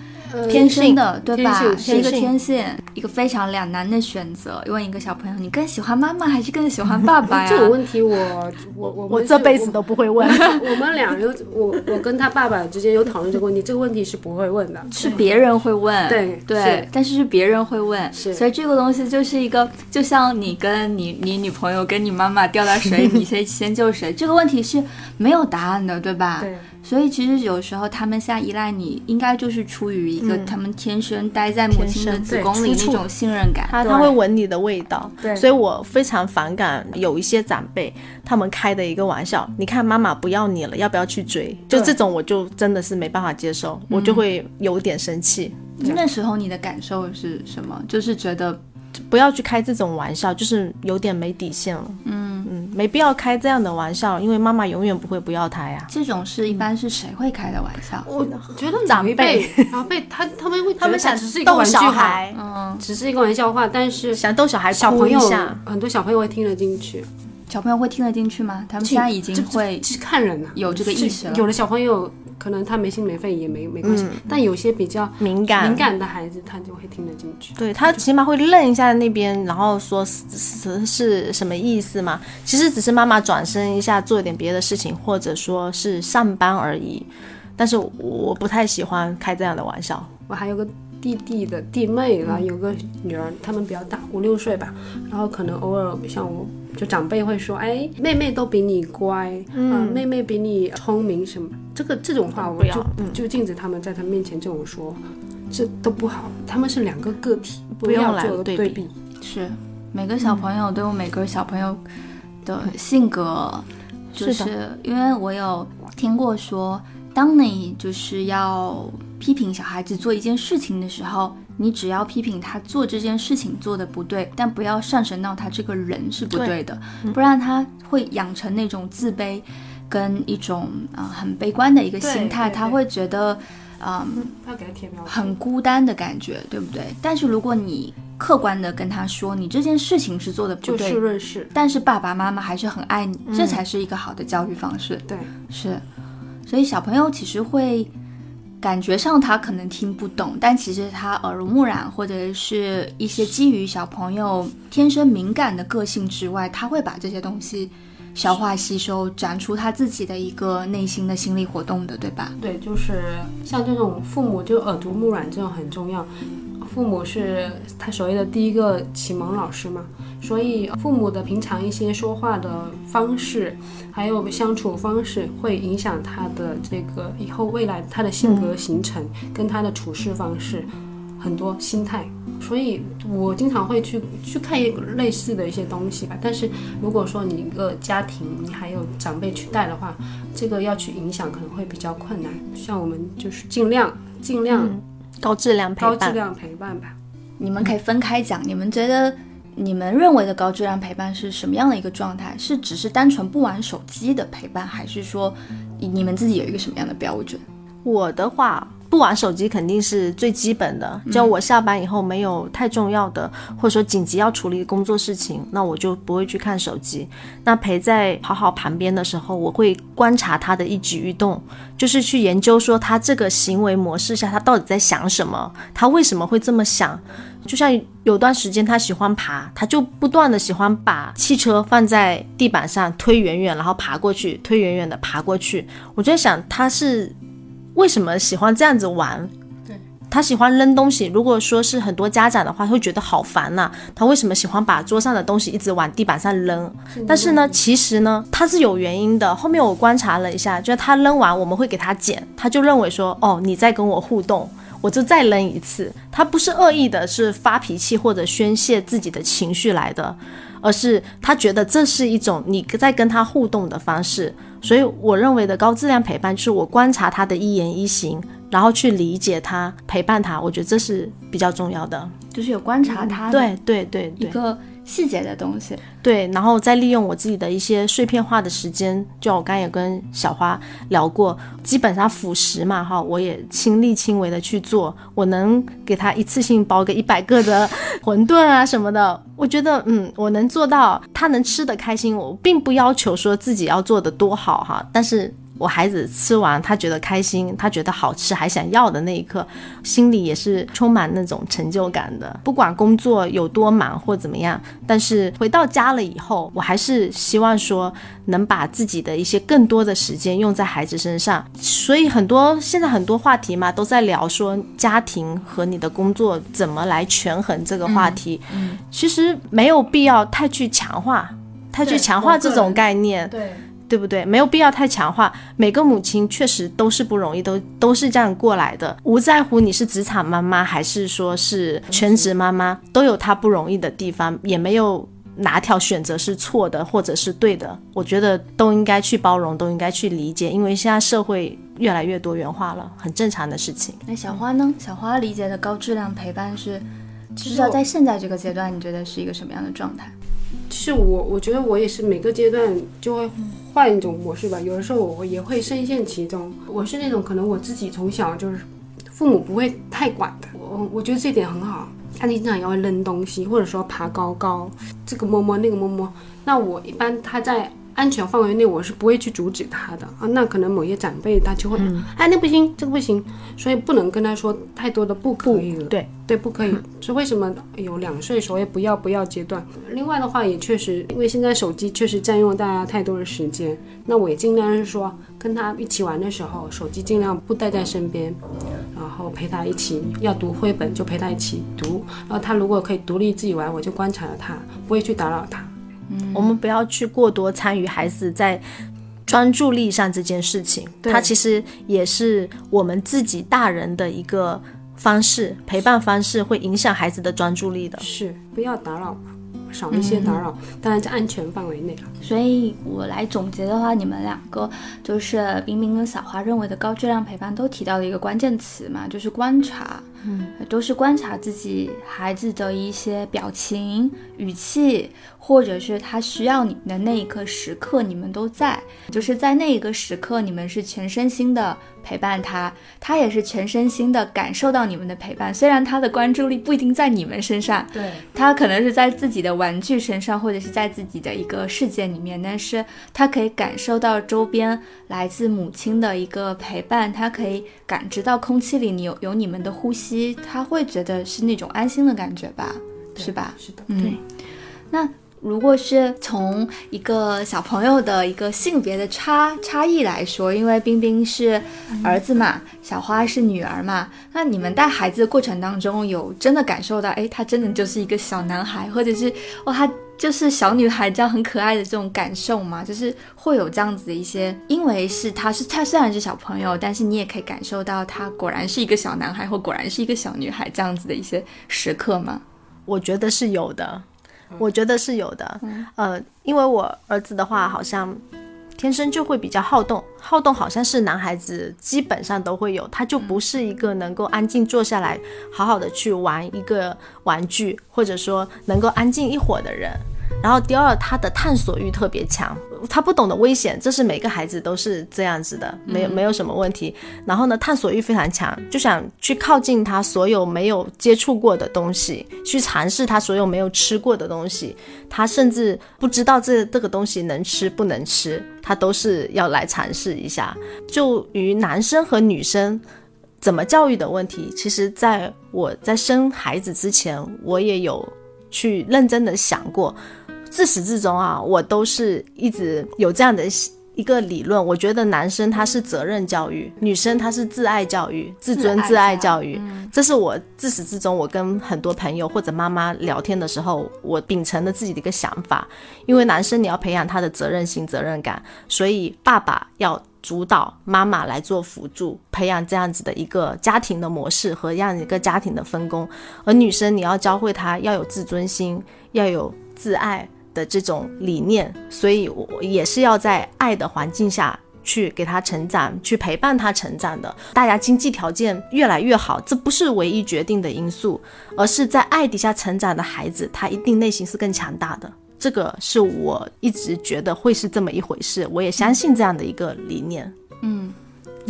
天生的，对吧？是一个天性，一个非常两难的选择。问一个小朋友，你更喜欢妈妈还是更喜欢爸爸呀？这个问题，我我我我我这辈子都不会问。我们俩有我我跟他爸爸之间有讨论这个问题，这个问题是不会问的，是别人会问。对对，但是是别人会问，是。所以这个东西就是一个，就像你跟你你女朋友跟你妈妈掉到水 你先先救谁？这个问题是没有答案的，对吧？对。所以其实有时候他们现在依赖你，应该就是出于一个他们天生待在母亲的子宫里那种信任感。他他会闻你的味道。对。所以我非常反感有一些长辈他们开的一个玩笑。你看妈妈不要你了，要不要去追？就这种我就真的是没办法接受，我就会有点生气。那时候你的感受是什么？就是觉得。不要去开这种玩笑，就是有点没底线了。嗯嗯，没必要开这样的玩笑，因为妈妈永远不会不要他呀。这种事一般是谁会开的玩笑？我觉得长辈，长辈他他们会他们想只是一个玩笑话，嗯，只是一个玩笑话，但是想逗小孩小朋友很多小朋友会听得进去。小朋友会听得进去吗？他们现在已经会看人了，有这个意识了。有的小朋友。可能他没心没肺也没没关系，但有些比较敏感敏感的孩子，他就会听得进去。对他起码会愣一下那边，然后说是是什么意思嘛？其实只是妈妈转身一下做一点别的事情，或者说是上班而已。但是我不太喜欢开这样的玩笑。我还有个弟弟的弟妹，然后有个女儿，他们比较大，五六岁吧。然后可能偶尔像我。就长辈会说，哎，妹妹都比你乖，嗯，妹妹比你聪明什么？这个这种话，我就就禁止他们在他面前这种说，这都不好。他们是两个个体，不要做对比。是，每个小朋友都有每个小朋友的性格，就是因为我有听过说，当你就是要批评小孩子做一件事情的时候。你只要批评他做这件事情做的不对，但不要上升到他这个人是不对的，不然他会养成那种自卑，跟一种啊很悲观的一个心态，他会觉得，嗯，很孤单的感觉，对不对？但是如果你客观的跟他说，你这件事情是做的不对，就事论事，但是爸爸妈妈还是很爱你，这才是一个好的教育方式。对，是，所以小朋友其实会。感觉上他可能听不懂，但其实他耳濡目染，或者是一些基于小朋友天生敏感的个性之外，他会把这些东西消化吸收，展出他自己的一个内心的心理活动的，对吧？对，就是像这种父母就耳濡目染这种很重要，父母是他所谓的第一个启蒙老师嘛，所以父母的平常一些说话的方式，还有相处方式，会影响他的这个以后未来他的性格形成跟他的处事方式。很多心态，所以我经常会去去看一类似的一些东西吧。但是如果说你一个家庭，你还有长辈去带的话，这个要去影响可能会比较困难。像我们就是尽量尽量高质量陪伴，高质量陪伴吧。你们可以分开讲，你们觉得你们认为的高质量陪伴是什么样的一个状态？是只是单纯不玩手机的陪伴，还是说你们自己有一个什么样的标准？我的话。不玩手机肯定是最基本的。就我下班以后没有太重要的，或者说紧急要处理工作事情，那我就不会去看手机。那陪在好好旁边的时候，我会观察他的一举一动，就是去研究说他这个行为模式下他到底在想什么，他为什么会这么想。就像有段时间他喜欢爬，他就不断的喜欢把汽车放在地板上推远远，然后爬过去，推远远的爬过去。我在想他是。为什么喜欢这样子玩？对他喜欢扔东西。如果说是很多家长的话，会觉得好烦呐。他为什么喜欢把桌上的东西一直往地板上扔？但是呢，其实呢，他是有原因的。后面我观察了一下，就是他扔完，我们会给他捡，他就认为说，哦，你在跟我互动，我就再扔一次。他不是恶意的，是发脾气或者宣泄自己的情绪来的，而是他觉得这是一种你在跟他互动的方式。所以我认为的高质量陪伴，就是我观察他的一言一行，然后去理解他，陪伴他。我觉得这是比较重要的，就是有观察他，对对对，一个。细节的东西，对，然后再利用我自己的一些碎片化的时间，就我刚也跟小花聊过，基本上辅食嘛，哈，我也亲力亲为的去做，我能给他一次性包个一百个的馄饨啊什么的，我觉得，嗯，我能做到，他能吃得开心，我并不要求说自己要做的多好哈，但是。我孩子吃完，他觉得开心，他觉得好吃，还想要的那一刻，心里也是充满那种成就感的。不管工作有多忙或怎么样，但是回到家了以后，我还是希望说能把自己的一些更多的时间用在孩子身上。所以很多现在很多话题嘛，都在聊说家庭和你的工作怎么来权衡这个话题。嗯，其实没有必要太去强化，太去强化这种概念。对。对不对？没有必要太强化。每个母亲确实都是不容易，都都是这样过来的。无在乎你是职场妈妈还是说是全职妈妈，都有她不容易的地方，也没有哪条选择是错的或者是对的。我觉得都应该去包容，都应该去理解，因为现在社会越来越多元化了，很正常的事情。那小花呢？小花理解的高质量陪伴是，至少在现在这个阶段，你觉得是一个什么样的状态？是我，我觉得我也是每个阶段就会换一种模式吧。有的时候我也会深陷其中。我是那种可能我自己从小就是父母不会太管的，我我觉得这点很好。他经常也会扔东西，或者说爬高高，这个摸摸那个摸摸。那我一般他在。安全范围内，我是不会去阻止他的啊。那可能某些长辈他就会，哎，那不行，这个不行，所以不能跟他说太多的不可以了。对对，不可以。是为什么有两岁所谓不要不要阶段？另外的话也确实，因为现在手机确实占用大家太多的时间。那我也尽量是说，跟他一起玩的时候，手机尽量不带在身边，然后陪他一起要读绘本就陪他一起读。然后他如果可以独立自己玩，我就观察着他，不会去打扰他。我们不要去过多参与孩子在专注力上这件事情，它其实也是我们自己大人的一个方式，陪伴方式会影响孩子的专注力的。是，不要打扰，少一些打扰，当然在安全范围内所以我来总结的话，你们两个就是冰冰跟小花认为的高质量陪伴，都提到了一个关键词嘛，就是观察。嗯，都是观察自己孩子的一些表情、语气，或者是他需要你的那一刻时刻，你们都在，就是在那一个时刻，你们是全身心的陪伴他，他也是全身心的感受到你们的陪伴。虽然他的关注力不一定在你们身上，对他可能是在自己的玩具身上，或者是在自己的一个世界里面，但是他可以感受到周边来自母亲的一个陪伴，他可以感知到空气里你有有你们的呼吸。他会觉得是那种安心的感觉吧，是吧？是的，嗯。那如果是从一个小朋友的一个性别的差差异来说，因为冰冰是儿子嘛，小花是女儿嘛，那你们带孩子的过程当中，有真的感受到，哎，他真的就是一个小男孩，或者是哇，他就是小女孩这样很可爱的这种感受吗？就是会有这样子的一些，因为是他是他虽然是小朋友，但是你也可以感受到他果然是一个小男孩，或果然是一个小女孩这样子的一些时刻吗？我觉得是有的。我觉得是有的，呃，因为我儿子的话，好像天生就会比较好动，好动好像是男孩子基本上都会有，他就不是一个能够安静坐下来，好好的去玩一个玩具，或者说能够安静一会儿的人。然后第二，他的探索欲特别强，他不懂得危险，这是每个孩子都是这样子的，没有没有什么问题。然后呢，探索欲非常强，就想去靠近他所有没有接触过的东西，去尝试他所有没有吃过的东西。他甚至不知道这这个东西能吃不能吃，他都是要来尝试一下。就于男生和女生怎么教育的问题，其实在我在生孩子之前，我也有去认真的想过。自始至终啊，我都是一直有这样的一个理论。我觉得男生他是责任教育，女生她是自爱教育、自尊自爱教育。这是我自始至终，我跟很多朋友或者妈妈聊天的时候，我秉承了自己的一个想法。因为男生你要培养他的责任心、责任感，所以爸爸要主导，妈妈来做辅助，培养这样子的一个家庭的模式和这样一个家庭的分工。而女生你要教会她要有自尊心，要有自爱。的这种理念，所以我也是要在爱的环境下去给他成长，去陪伴他成长的。大家经济条件越来越好，这不是唯一决定的因素，而是在爱底下成长的孩子，他一定内心是更强大的。这个是我一直觉得会是这么一回事，我也相信这样的一个理念。嗯，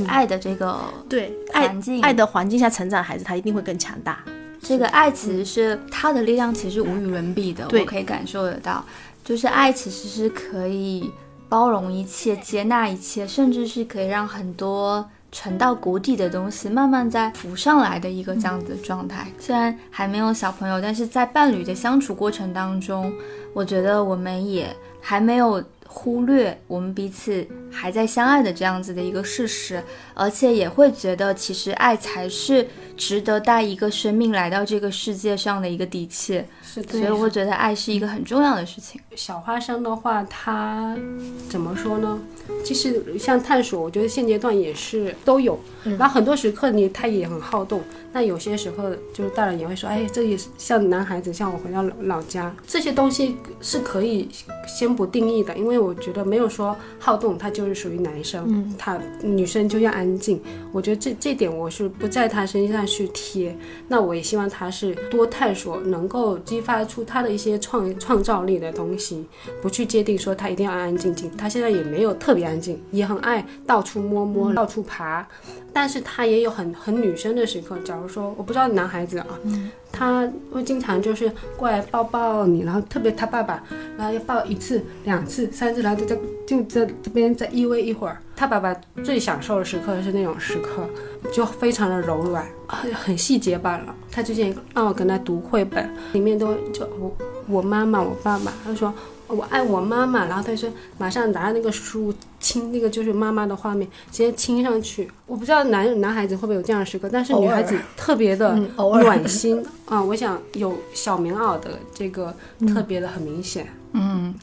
爱的这个对爱，爱的环境下成长的孩子，他一定会更强大。这个爱其实是它的力量，其实无与伦比的。我可以感受得到，就是爱其实是可以包容一切、接纳一切，甚至是可以让很多沉到谷底的东西慢慢再浮上来的一个这样子的状态。虽然还没有小朋友，但是在伴侣的相处过程当中，我觉得我们也还没有。忽略我们彼此还在相爱的这样子的一个事实，而且也会觉得其实爱才是值得带一个生命来到这个世界上的一个底气。是的，所以我觉得爱是一个很重要的事情。小花生的话，它怎么说呢？其实像探索，我觉得现阶段也是都有。然后很多时刻你他也很好动，那有些时候就是大人也会说，哎，这也像男孩子，像我回到老老家，这些东西是可以先不定义的，因为我觉得没有说好动他就是属于男生，他女生就要安静。我觉得这这点我是不在他身上去贴。那我也希望他是多探索，能够激发出他的一些创创造力的东西，不去界定说他一定要安安静静。他现在也没有特别安静，也很爱到处摸摸，到处爬。但是他也有很很女生的时刻，假如说我不知道男孩子啊，他会经常就是过来抱抱你，然后特别他爸爸，然后要抱一次、两次、三次，然后就在就在这边再依偎一会儿。他爸爸最享受的时刻是那种时刻，就非常的柔软，很很细节罢了。他之前让我跟他读绘本，里面都就我我妈妈我爸爸，他说。我爱我妈妈，然后他说马上拿着那个书亲那个就是妈妈的画面，直接亲上去。我不知道男男孩子会不会有这样的时刻，但是女孩子特别的暖心啊！我想有小棉袄的这个特别的很明显。嗯，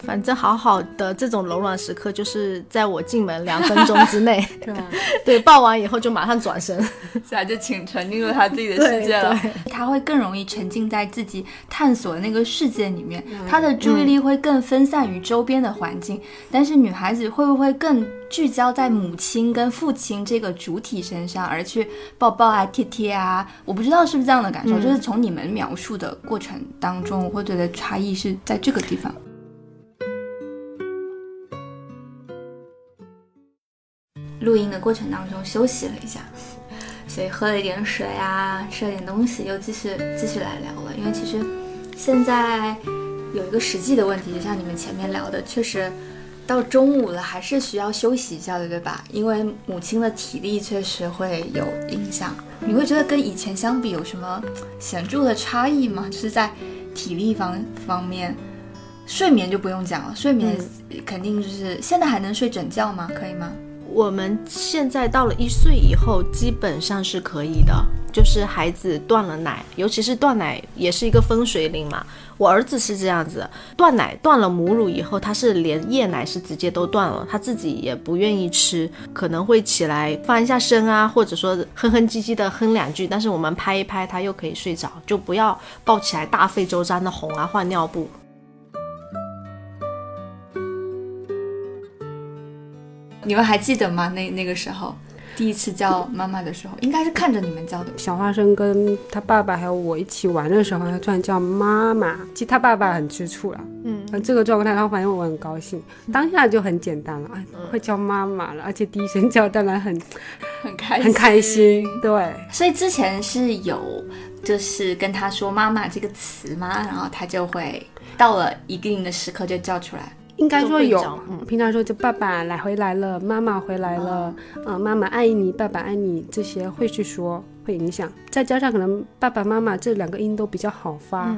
反正好好的这种柔软时刻，就是在我进门两分钟之内，对，抱完以后就马上转身，现在就请沉浸入他自己的世界了。他会更容易沉浸在自己探索的那个世界里面，他的注意力会更分散于周边的环境。但是女孩子会不会更聚焦在母亲跟父亲这个主体身上，而去抱抱啊、贴贴啊？我不知道是不是这样的感受，就是从你们描述的过程当中，我会觉得差异是在这个地方。录音的过程当中休息了一下，所以喝了一点水啊，吃了点东西，又继续继续来聊了。因为其实现在有一个实际的问题，就像你们前面聊的，确实到中午了还是需要休息一下的，对吧？因为母亲的体力确实会有影响。你会觉得跟以前相比有什么显著的差异吗？就是在体力方方面。睡眠就不用讲了，睡眠肯定就是现在还能睡整觉吗？可以吗？我们现在到了一岁以后，基本上是可以的。就是孩子断了奶，尤其是断奶也是一个分水岭嘛。我儿子是这样子，断奶断了母乳以后，他是连夜奶是直接都断了，他自己也不愿意吃，可能会起来翻一下身啊，或者说哼哼唧唧的哼两句，但是我们拍一拍他又可以睡着，就不要抱起来大费周章的哄啊换尿布。你们还记得吗？那那个时候，第一次叫妈妈的时候，应该是看着你们叫的。小花生跟他爸爸还有我一起玩的时候，他突然叫妈妈，其实他爸爸很吃醋了。嗯，这个状态，然后反正我很高兴，当下就很简单了，哎，会叫妈妈了，而且第一声叫，当然很 很开很开心。对，所以之前是有就是跟他说妈妈这个词吗？然后他就会到了一定的时刻就叫出来。应该说有，平常说就爸爸来回来了，妈妈回来了，嗯，妈妈爱你，爸爸爱你，这些会去说，会影响。再加上可能爸爸妈妈这两个音都比较好发，啊，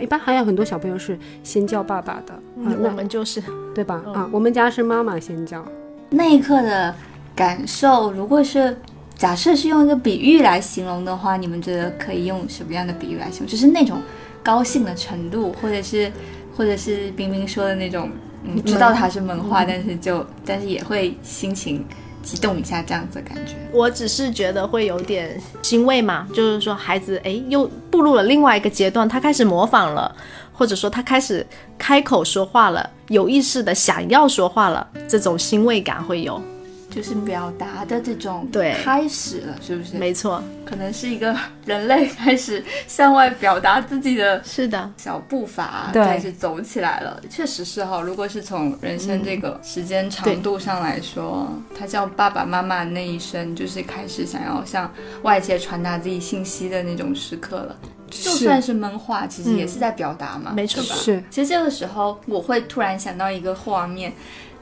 一般还有很多小朋友是先叫爸爸的，嗯，我们就是，对吧？啊，我们家是妈妈先叫。那一刻的感受，如果是假设是用一个比喻来形容的话，你们觉得可以用什么样的比喻来形容？就是那种高兴的程度，或者是，或者是冰冰说的那种。你知道他是萌化，但是就但是也会心情激动一下，这样子的感觉。我只是觉得会有点欣慰嘛，就是说孩子哎又步入了另外一个阶段，他开始模仿了，或者说他开始开口说话了，有意识的想要说话了，这种欣慰感会有。就是表达的这种对开始了，是不是？没错，可能是一个人类开始向外表达自己的是的小步伐开始走起来了。确实是哈，如果是从人生这个时间长度上来说，他叫爸爸妈妈那一生，就是开始想要向外界传达自己信息的那种时刻了。就算是闷话，其实也是在表达嘛，没错吧？是。其实这个时候，我会突然想到一个画面。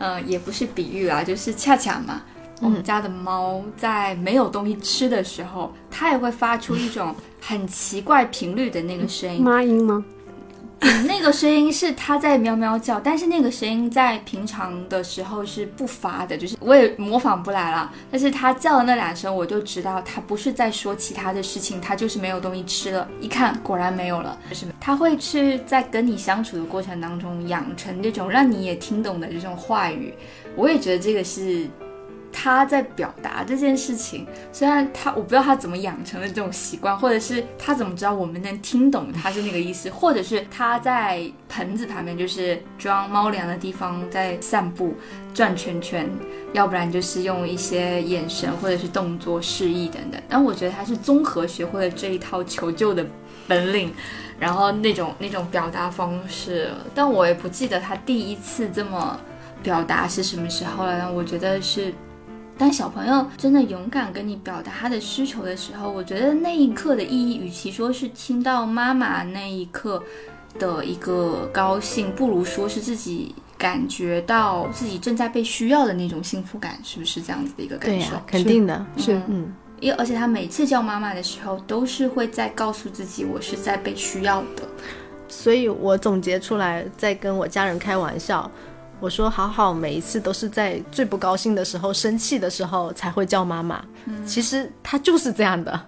嗯，也不是比喻啦，就是恰恰嘛。我们家的猫在没有东西吃的时候，它也会发出一种很奇怪频率的那个声音。妈音吗？那个声音是它在喵喵叫，但是那个声音在平常的时候是不发的，就是我也模仿不来了。但是它叫的那两声，我就知道它不是在说其他的事情，它就是没有东西吃了。一看，果然没有了。就是它会去在跟你相处的过程当中养成这种让你也听懂的这种话语。我也觉得这个是。他在表达这件事情，虽然他我不知道他怎么养成的这种习惯，或者是他怎么知道我们能听懂他是那个意思，或者是他在盆子旁边就是装猫粮的地方在散步转圈圈，要不然就是用一些眼神或者是动作示意等等。但我觉得他是综合学会了这一套求救的本领，然后那种那种表达方式，但我也不记得他第一次这么表达是什么时候了。我觉得是。当小朋友真的勇敢跟你表达他的需求的时候，我觉得那一刻的意义，与其说是听到妈妈那一刻的一个高兴，不如说是自己感觉到自己正在被需要的那种幸福感，是不是这样子的一个感受？肯定的，是嗯，因为而且他每次叫妈妈的时候，都是会在告诉自己，我是在被需要的。所以我总结出来，在跟我家人开玩笑。我说好好，每一次都是在最不高兴的时候、生气的时候才会叫妈妈。其实他就是这样的，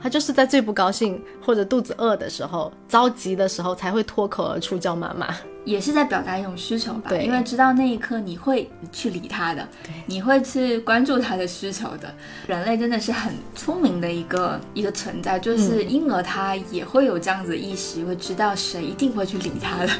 他就是在最不高兴或者肚子饿的时候、着急的时候才会脱口而出叫妈妈，也是在表达一种需求吧。对，因为知道那一刻你会去理他的，你会去关注他的需求的。人类真的是很聪明的一个一个存在，就是婴儿他也会有这样子的意识，会知道谁一定会去理他的。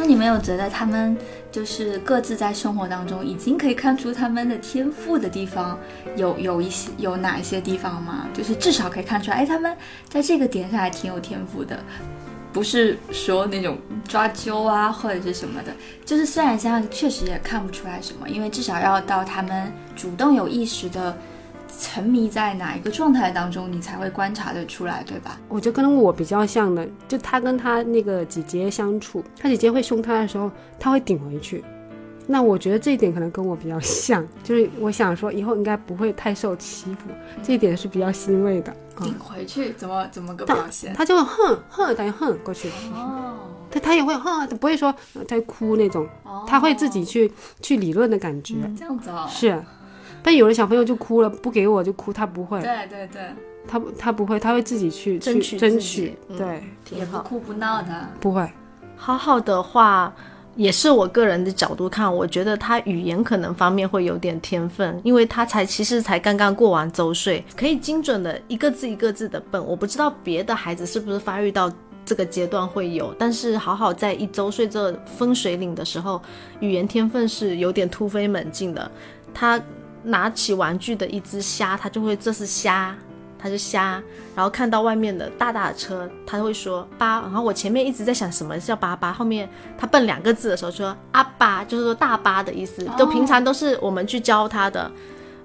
那你没有觉得他们就是各自在生活当中已经可以看出他们的天赋的地方有有一些有哪一些地方吗？就是至少可以看出来，哎，他们在这个点上还挺有天赋的，不是说那种抓阄啊或者是什么的。就是虽然现在确实也看不出来什么，因为至少要到他们主动有意识的。沉迷在哪一个状态当中，你才会观察得出来，对吧？我就跟我比较像的，就他跟他那个姐姐相处，他姐姐会凶他的时候，他会顶回去，那我觉得这一点可能跟我比较像，就是我想说以后应该不会太受欺负，这一点是比较欣慰的。顶回去怎么怎么个表现？他就会哼哼，等于哼过去。哦，他他也会哼，他不会说在哭那种，他会自己去去理论的感觉。这样子哦。是，但有的小朋友就哭了，不给我就哭，他不会。对对对。他他不会，他会自己去争取争取，对，也不哭不闹的，不会。好好的话，也是我个人的角度看，我觉得他语言可能方面会有点天分，因为他才其实才刚刚过完周岁，可以精准的一个字一个字的蹦。我不知道别的孩子是不是发育到这个阶段会有，但是好好在一周岁这分水岭的时候，语言天分是有点突飞猛进的。他拿起玩具的一只虾，他就会这是虾。他就虾，然后看到外面的大大的车，他会说八。然后我前面一直在想什么叫八八，后面他蹦两个字的时候说阿八，就是说大巴的意思。都平常都是我们去教他的，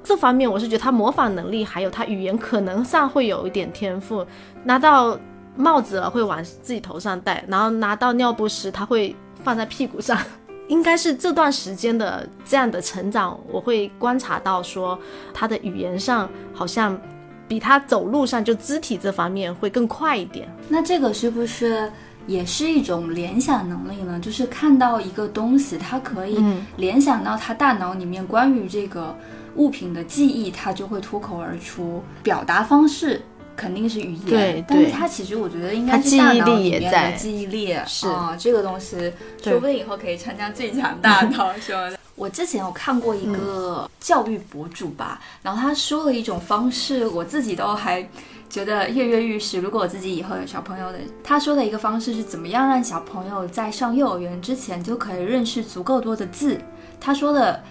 这方面我是觉得他模仿能力还有他语言可能上会有一点天赋。拿到帽子了会往自己头上戴，然后拿到尿不湿他会放在屁股上，应该是这段时间的这样的成长，我会观察到说他的语言上好像。比他走路上就肢体这方面会更快一点，那这个是不是也是一种联想能力呢？就是看到一个东西，他可以联想到他大脑里面关于这个物品的记忆，他就会脱口而出。表达方式肯定是语言，对，但是他其实我觉得应该是大脑里面的记忆力，是啊，这个东西说不定以后可以参加最强大脑，什么的？我之前有看过一个教育博主吧，然后他说了一种方式，我自己都还觉得跃跃欲试。如果我自己以后有小朋友的，他说的一个方式是怎么样让小朋友在上幼儿园之前就可以认识足够多的字？他说的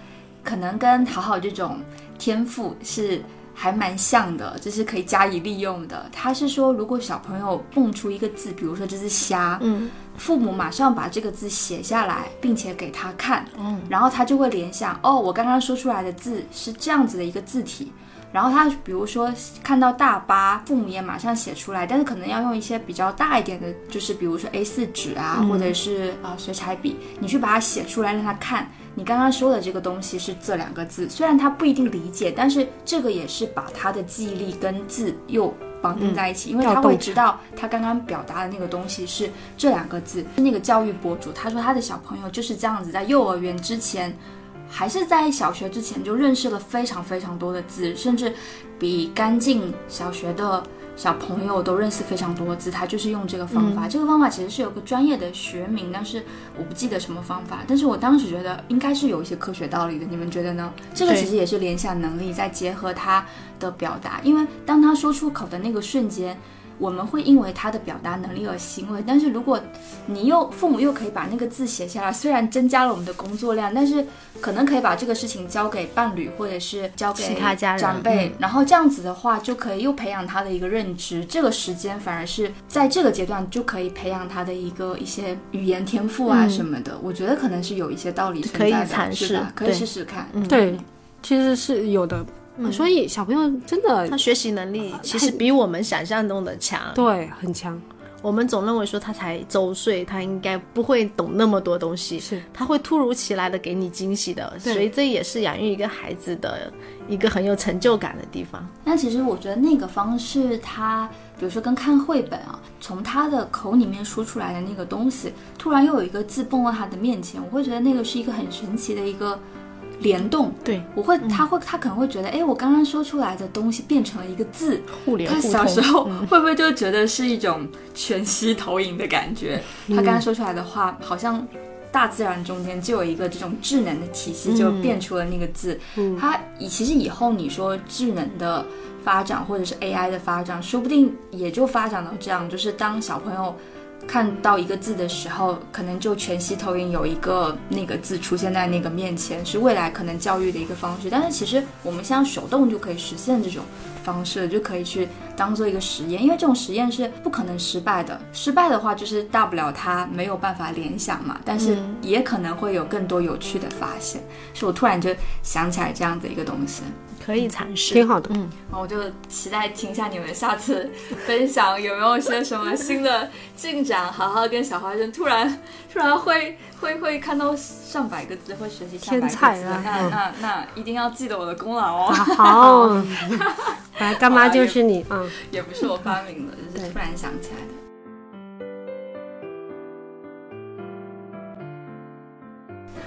可能跟好好这种天赋是还蛮像的，就是可以加以利用的。他是说，如果小朋友蹦出一个字，比如说这是虾，嗯。父母马上把这个字写下来，并且给他看，嗯，然后他就会联想，哦，我刚刚说出来的字是这样子的一个字体，然后他比如说看到大巴，父母也马上写出来，但是可能要用一些比较大一点的，就是比如说 A4 纸啊，或者是啊水彩笔，你去把它写出来让他看，你刚刚说的这个东西是这两个字，虽然他不一定理解，但是这个也是把他的记忆力跟字又。绑定在一起，因为他会知道他刚刚表达的那个东西是这两个字。那个教育博主他说他的小朋友就是这样子，在幼儿园之前，还是在小学之前就认识了非常非常多的字，甚至比干净小学的。小朋友都认识非常多字，他就是用这个方法。这个方法其实是有个专业的学名，但是我不记得什么方法。但是我当时觉得应该是有一些科学道理的，你们觉得呢？这个其实也是联想能力，再结合他的表达，因为当他说出口的那个瞬间。我们会因为他的表达能力而欣慰，但是如果你又父母又可以把那个字写下来，虽然增加了我们的工作量，但是可能可以把这个事情交给伴侣或者是交给其他家人长辈，然后这样子的话就可以又培养他的一个认知，这个时间反而是在这个阶段就可以培养他的一个一些语言天赋啊什么的，我觉得可能是有一些道理存在的，是吧？可以试试看，对，其实是有的。所以小朋友真的，他学习能力其实比我们想象中的强，对，很强。我们总认为说他才周岁，他应该不会懂那么多东西，是他会突如其来的给你惊喜的。所以这也是养育一个孩子的一个很有成就感的地方。那其实我觉得那个方式，他比如说跟看绘本啊，从他的口里面说出来的那个东西，突然又有一个字蹦到他的面前，我会觉得那个是一个很神奇的一个。联动，对。我会，他会，他可能会觉得，哎，我刚刚说出来的东西变成了一个字，互联他小时候会不会就觉得是一种全息投影的感觉？他刚刚说出来的话，好像大自然中间就有一个这种智能的体系，就变出了那个字。他以其实以后你说智能的发展或者是 AI 的发展，说不定也就发展到这样，就是当小朋友。看到一个字的时候，可能就全息投影有一个那个字出现在那个面前，是未来可能教育的一个方式。但是其实我们像手动就可以实现这种方式，就可以去当做一个实验，因为这种实验是不可能失败的。失败的话，就是大不了他没有办法联想嘛，但是也可能会有更多有趣的发现。是我突然就想起来这样的一个东西。可以尝试，挺好的。嗯，我就期待听一下你们下次分享有没有些什么新的进展。好好跟小花生突然突然会会会看到上百个字，会学习上百个字，那那那一定要记得我的功劳哦。好，来干妈就是你，嗯，也不是我发明的，就是突然想起来的。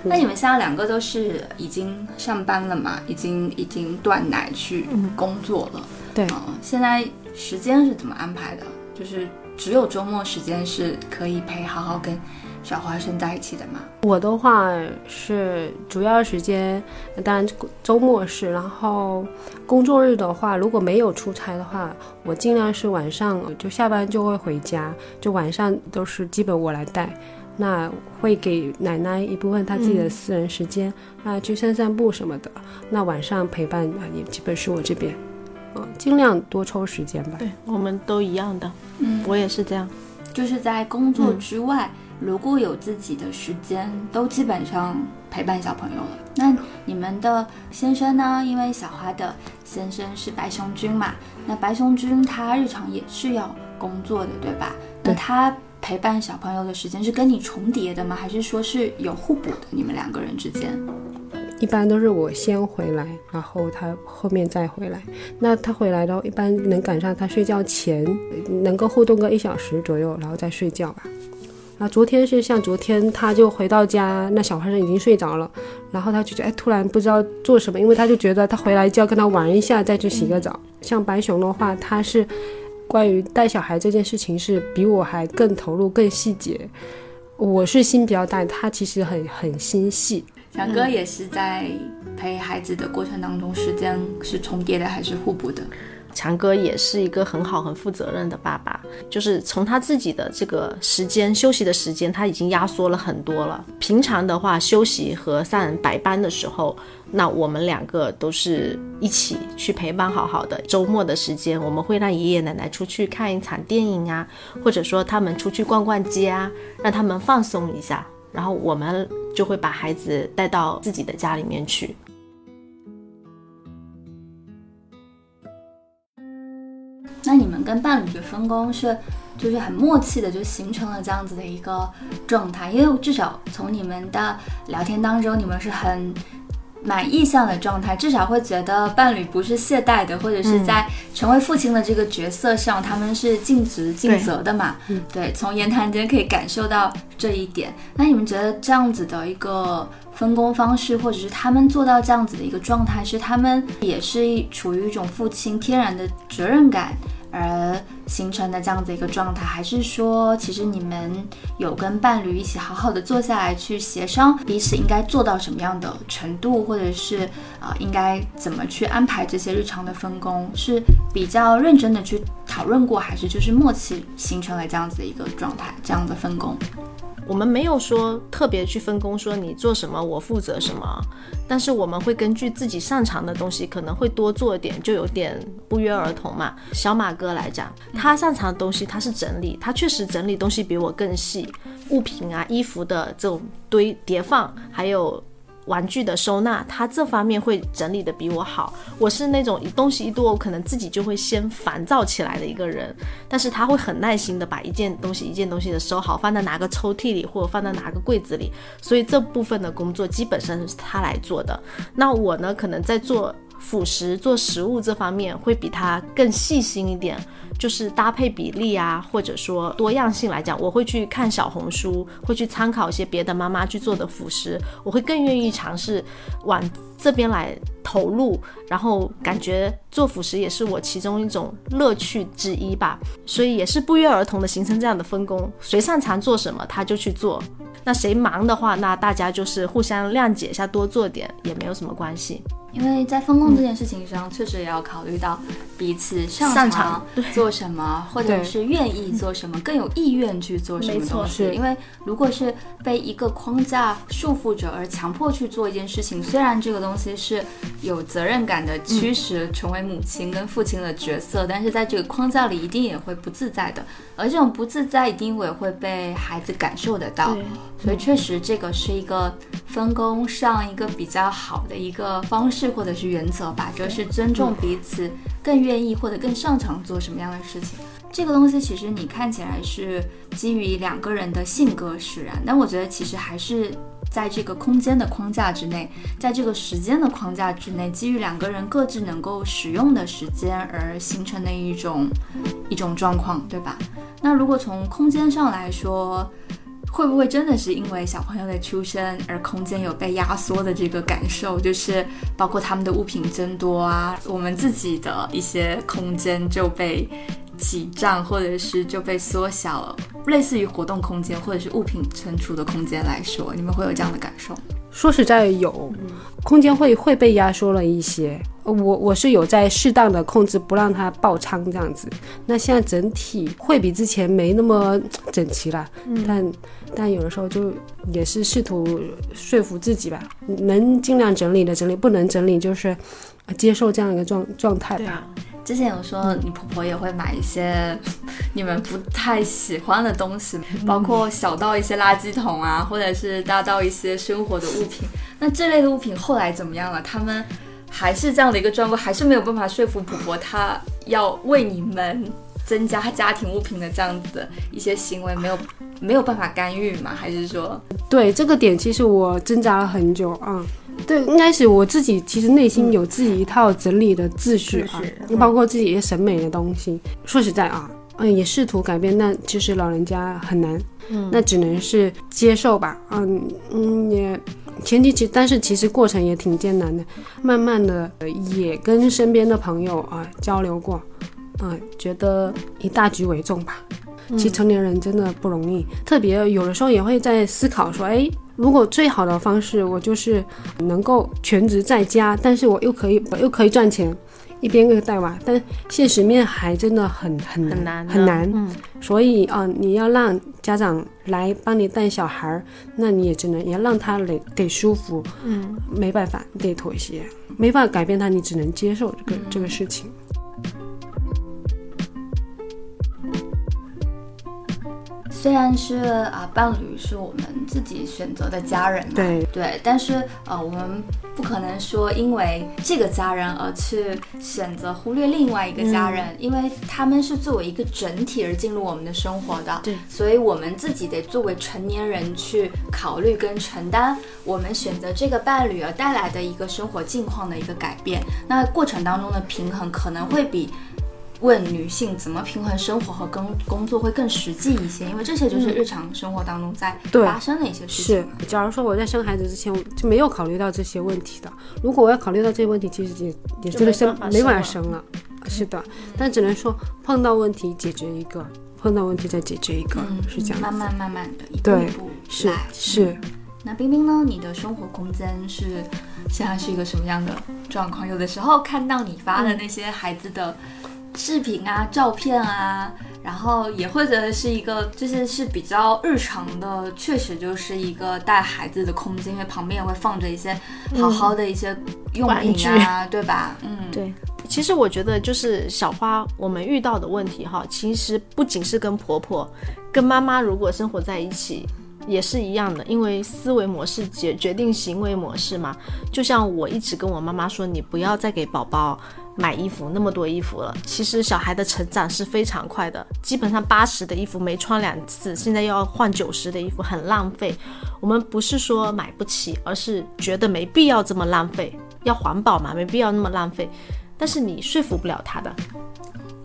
那你们现在两个都是已经上班了嘛？已经已经断奶去工作了。对，现在时间是怎么安排的？就是只有周末时间是可以陪好好跟小花生在一起的吗？我的话是主要时间，当然周末是，然后工作日的话，如果没有出差的话，我尽量是晚上就下班就会回家，就晚上都是基本我来带。那会给奶奶一部分她自己的私人时间，啊，去散散步什么的。那晚上陪伴啊，也基本是我这边，嗯，尽量多抽时间吧。对，我们都一样的，嗯，我也是这样，就是在工作之外，如果有自己的时间，都基本上陪伴小朋友了。那你们的先生呢？因为小花的先生是白熊君嘛，那白熊君他日常也是要工作的，对吧？那他。陪伴小朋友的时间是跟你重叠的吗？还是说是有互补的？你们两个人之间，一般都是我先回来，然后他后面再回来。那他回来的话，一般能赶上他睡觉前，能够互动个一小时左右，然后再睡觉吧。那昨天是像昨天，他就回到家，那小孩生已经睡着了，然后他就觉得哎，突然不知道做什么，因为他就觉得他回来就要跟他玩一下，再去洗个澡。像白熊的话，他是。关于带小孩这件事情，是比我还更投入、更细节。我是心比较大，他其实很很心细。小哥也是在陪孩子的过程当中，时间是重叠的还是互补的？强哥也是一个很好、很负责任的爸爸，就是从他自己的这个时间休息的时间，他已经压缩了很多了。平常的话，休息和上白班的时候。那我们两个都是一起去陪伴好好的。周末的时间，我们会让爷爷奶奶出去看一场电影啊，或者说他们出去逛逛街啊，让他们放松一下。然后我们就会把孩子带到自己的家里面去。那你们跟伴侣的分工是，就是很默契的，就形成了这样子的一个状态。因为至少从你们的聊天当中，你们是很。蛮意向的状态，至少会觉得伴侣不是懈怠的，或者是在成为父亲的这个角色上，他们是尽职尽责的嘛？对，从言谈间可以感受到这一点。那你们觉得这样子的一个分工方式，或者是他们做到这样子的一个状态，是他们也是处于一种父亲天然的责任感？而形成的这样子一个状态，还是说，其实你们有跟伴侣一起好好的坐下来去协商彼此应该做到什么样的程度，或者是啊应该怎么去安排这些日常的分工，是比较认真的去讨论过，还是就是默契形成了这样子的一个状态，这样的分工？我们没有说特别去分工，说你做什么我负责什么，但是我们会根据自己擅长的东西，可能会多做一点，就有点不约而同嘛。小马哥来讲，他擅长的东西他是整理，他确实整理东西比我更细，物品啊、衣服的这种堆叠放，还有。玩具的收纳，他这方面会整理的比我好。我是那种东西一多，我可能自己就会先烦躁起来的一个人。但是他会很耐心的把一件东西一件东西的收好，放在哪个抽屉里，或者放在哪个柜子里。所以这部分的工作基本上是他来做的。那我呢，可能在做辅食、做食物这方面会比他更细心一点。就是搭配比例啊，或者说多样性来讲，我会去看小红书，会去参考一些别的妈妈去做的辅食，我会更愿意尝试往这边来投入，然后感觉做辅食也是我其中一种乐趣之一吧。所以也是不约而同的形成这样的分工，谁擅长做什么他就去做，那谁忙的话，那大家就是互相谅解一下，多做点也没有什么关系。因为在分工这件事情上，确实也要考虑到彼此擅长做做什么，或者是愿意做什么，更有意愿去做什么东西。因为如果是被一个框架束缚着而强迫去做一件事情，虽然这个东西是有责任感的驱使成为母亲跟父亲的角色，但是在这个框架里一定也会不自在的，而这种不自在一定也会被孩子感受得到。所以确实这个是一个分工上一个比较好的一个方式或者是原则吧，就是尊重彼此。更愿意或者更擅长做什么样的事情，这个东西其实你看起来是基于两个人的性格使然，但我觉得其实还是在这个空间的框架之内，在这个时间的框架之内，基于两个人各自能够使用的时间而形成的一种一种状况，对吧？那如果从空间上来说，会不会真的是因为小朋友的出生而空间有被压缩的这个感受？就是包括他们的物品增多啊，我们自己的一些空间就被挤占，或者是就被缩小了。类似于活动空间或者是物品存储的空间来说，你们会有这样的感受？说实在有，空间会会被压缩了一些。我我是有在适当的控制，不让它爆仓这样子。那现在整体会比之前没那么整齐了，但但有的时候就也是试图说服自己吧，能尽量整理的整理，不能整理就是接受这样一个状状态吧。之前有说你婆婆也会买一些 你们不太喜欢的东西，包括小到一些垃圾桶啊，或者是大到一些生活的物品。那这类的物品后来怎么样了？他们还是这样的一个状况，还是没有办法说服婆婆她要为你们增加家庭物品的这样子的一些行为，没有没有办法干预吗？还是说，对这个点，其实我挣扎了很久啊。对，应该是我自己，其实内心有自己一套整理的秩序啊，包括自己一些审美的东西。说实在啊，嗯，也试图改变，但其实老人家很难，嗯，那只能是接受吧。嗯嗯，也前提其，但是其实过程也挺艰难的。慢慢的也跟身边的朋友啊交流过，嗯，觉得以大局为重吧。其实成年人真的不容易，特别有的时候也会在思考说，哎。如果最好的方式，我就是能够全职在家，但是我又可以我又可以赚钱，一边又带娃，但现实面还真的很很难很难。嗯，所以啊，你要让家长来帮你带小孩儿，那你也只能要让他得得舒服。嗯，没办法，得妥协，没法改变他，你只能接受这个这个事情。虽然是啊，伴侣是我们自己选择的家人嘛，对。对，但是呃，我们不可能说因为这个家人而去选择忽略另外一个家人，因为他们是作为一个整体而进入我们的生活的，对，所以我们自己得作为成年人去考虑跟承担我们选择这个伴侣而带来的一个生活境况的一个改变，那过程当中的平衡可能会比。问女性怎么平衡生活和工工作会更实际一些，因为这些就是日常生活当中在发生的一些事情。是，假如说我在生孩子之前就没有考虑到这些问题的，如果我要考虑到这些问题，其实也也真的生没法生了。是的，但只能说碰到问题解决一个，碰到问题再解决一个，是这样。慢慢慢慢的一步一步是是。那冰冰呢？你的生活空间是现在是一个什么样的状况？有的时候看到你发的那些孩子的。视频啊，照片啊，然后也或者是一个，就是是比较日常的，确实就是一个带孩子的空间，因为旁边也会放着一些好好的一些用品啊，对吧？嗯，对。其实我觉得就是小花，我们遇到的问题哈，其实不仅是跟婆婆、跟妈妈如果生活在一起也是一样的，因为思维模式决决定行为模式嘛。就像我一直跟我妈妈说，你不要再给宝宝。买衣服那么多衣服了，其实小孩的成长是非常快的，基本上八十的衣服没穿两次，现在又要换九十的衣服，很浪费。我们不是说买不起，而是觉得没必要这么浪费，要环保嘛，没必要那么浪费。但是你说服不了他的。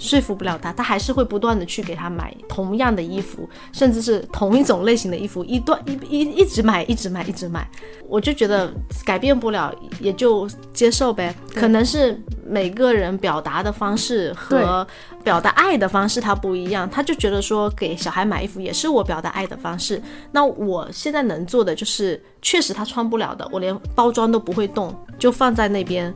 说服不了他，他还是会不断的去给他买同样的衣服，甚至是同一种类型的衣服，一段一一一直买，一直买，一直买。我就觉得改变不了，也就接受呗。可能是每个人表达的方式和表达爱的方式他不一样，他就觉得说给小孩买衣服也是我表达爱的方式。那我现在能做的就是，确实他穿不了的，我连包装都不会动，就放在那边。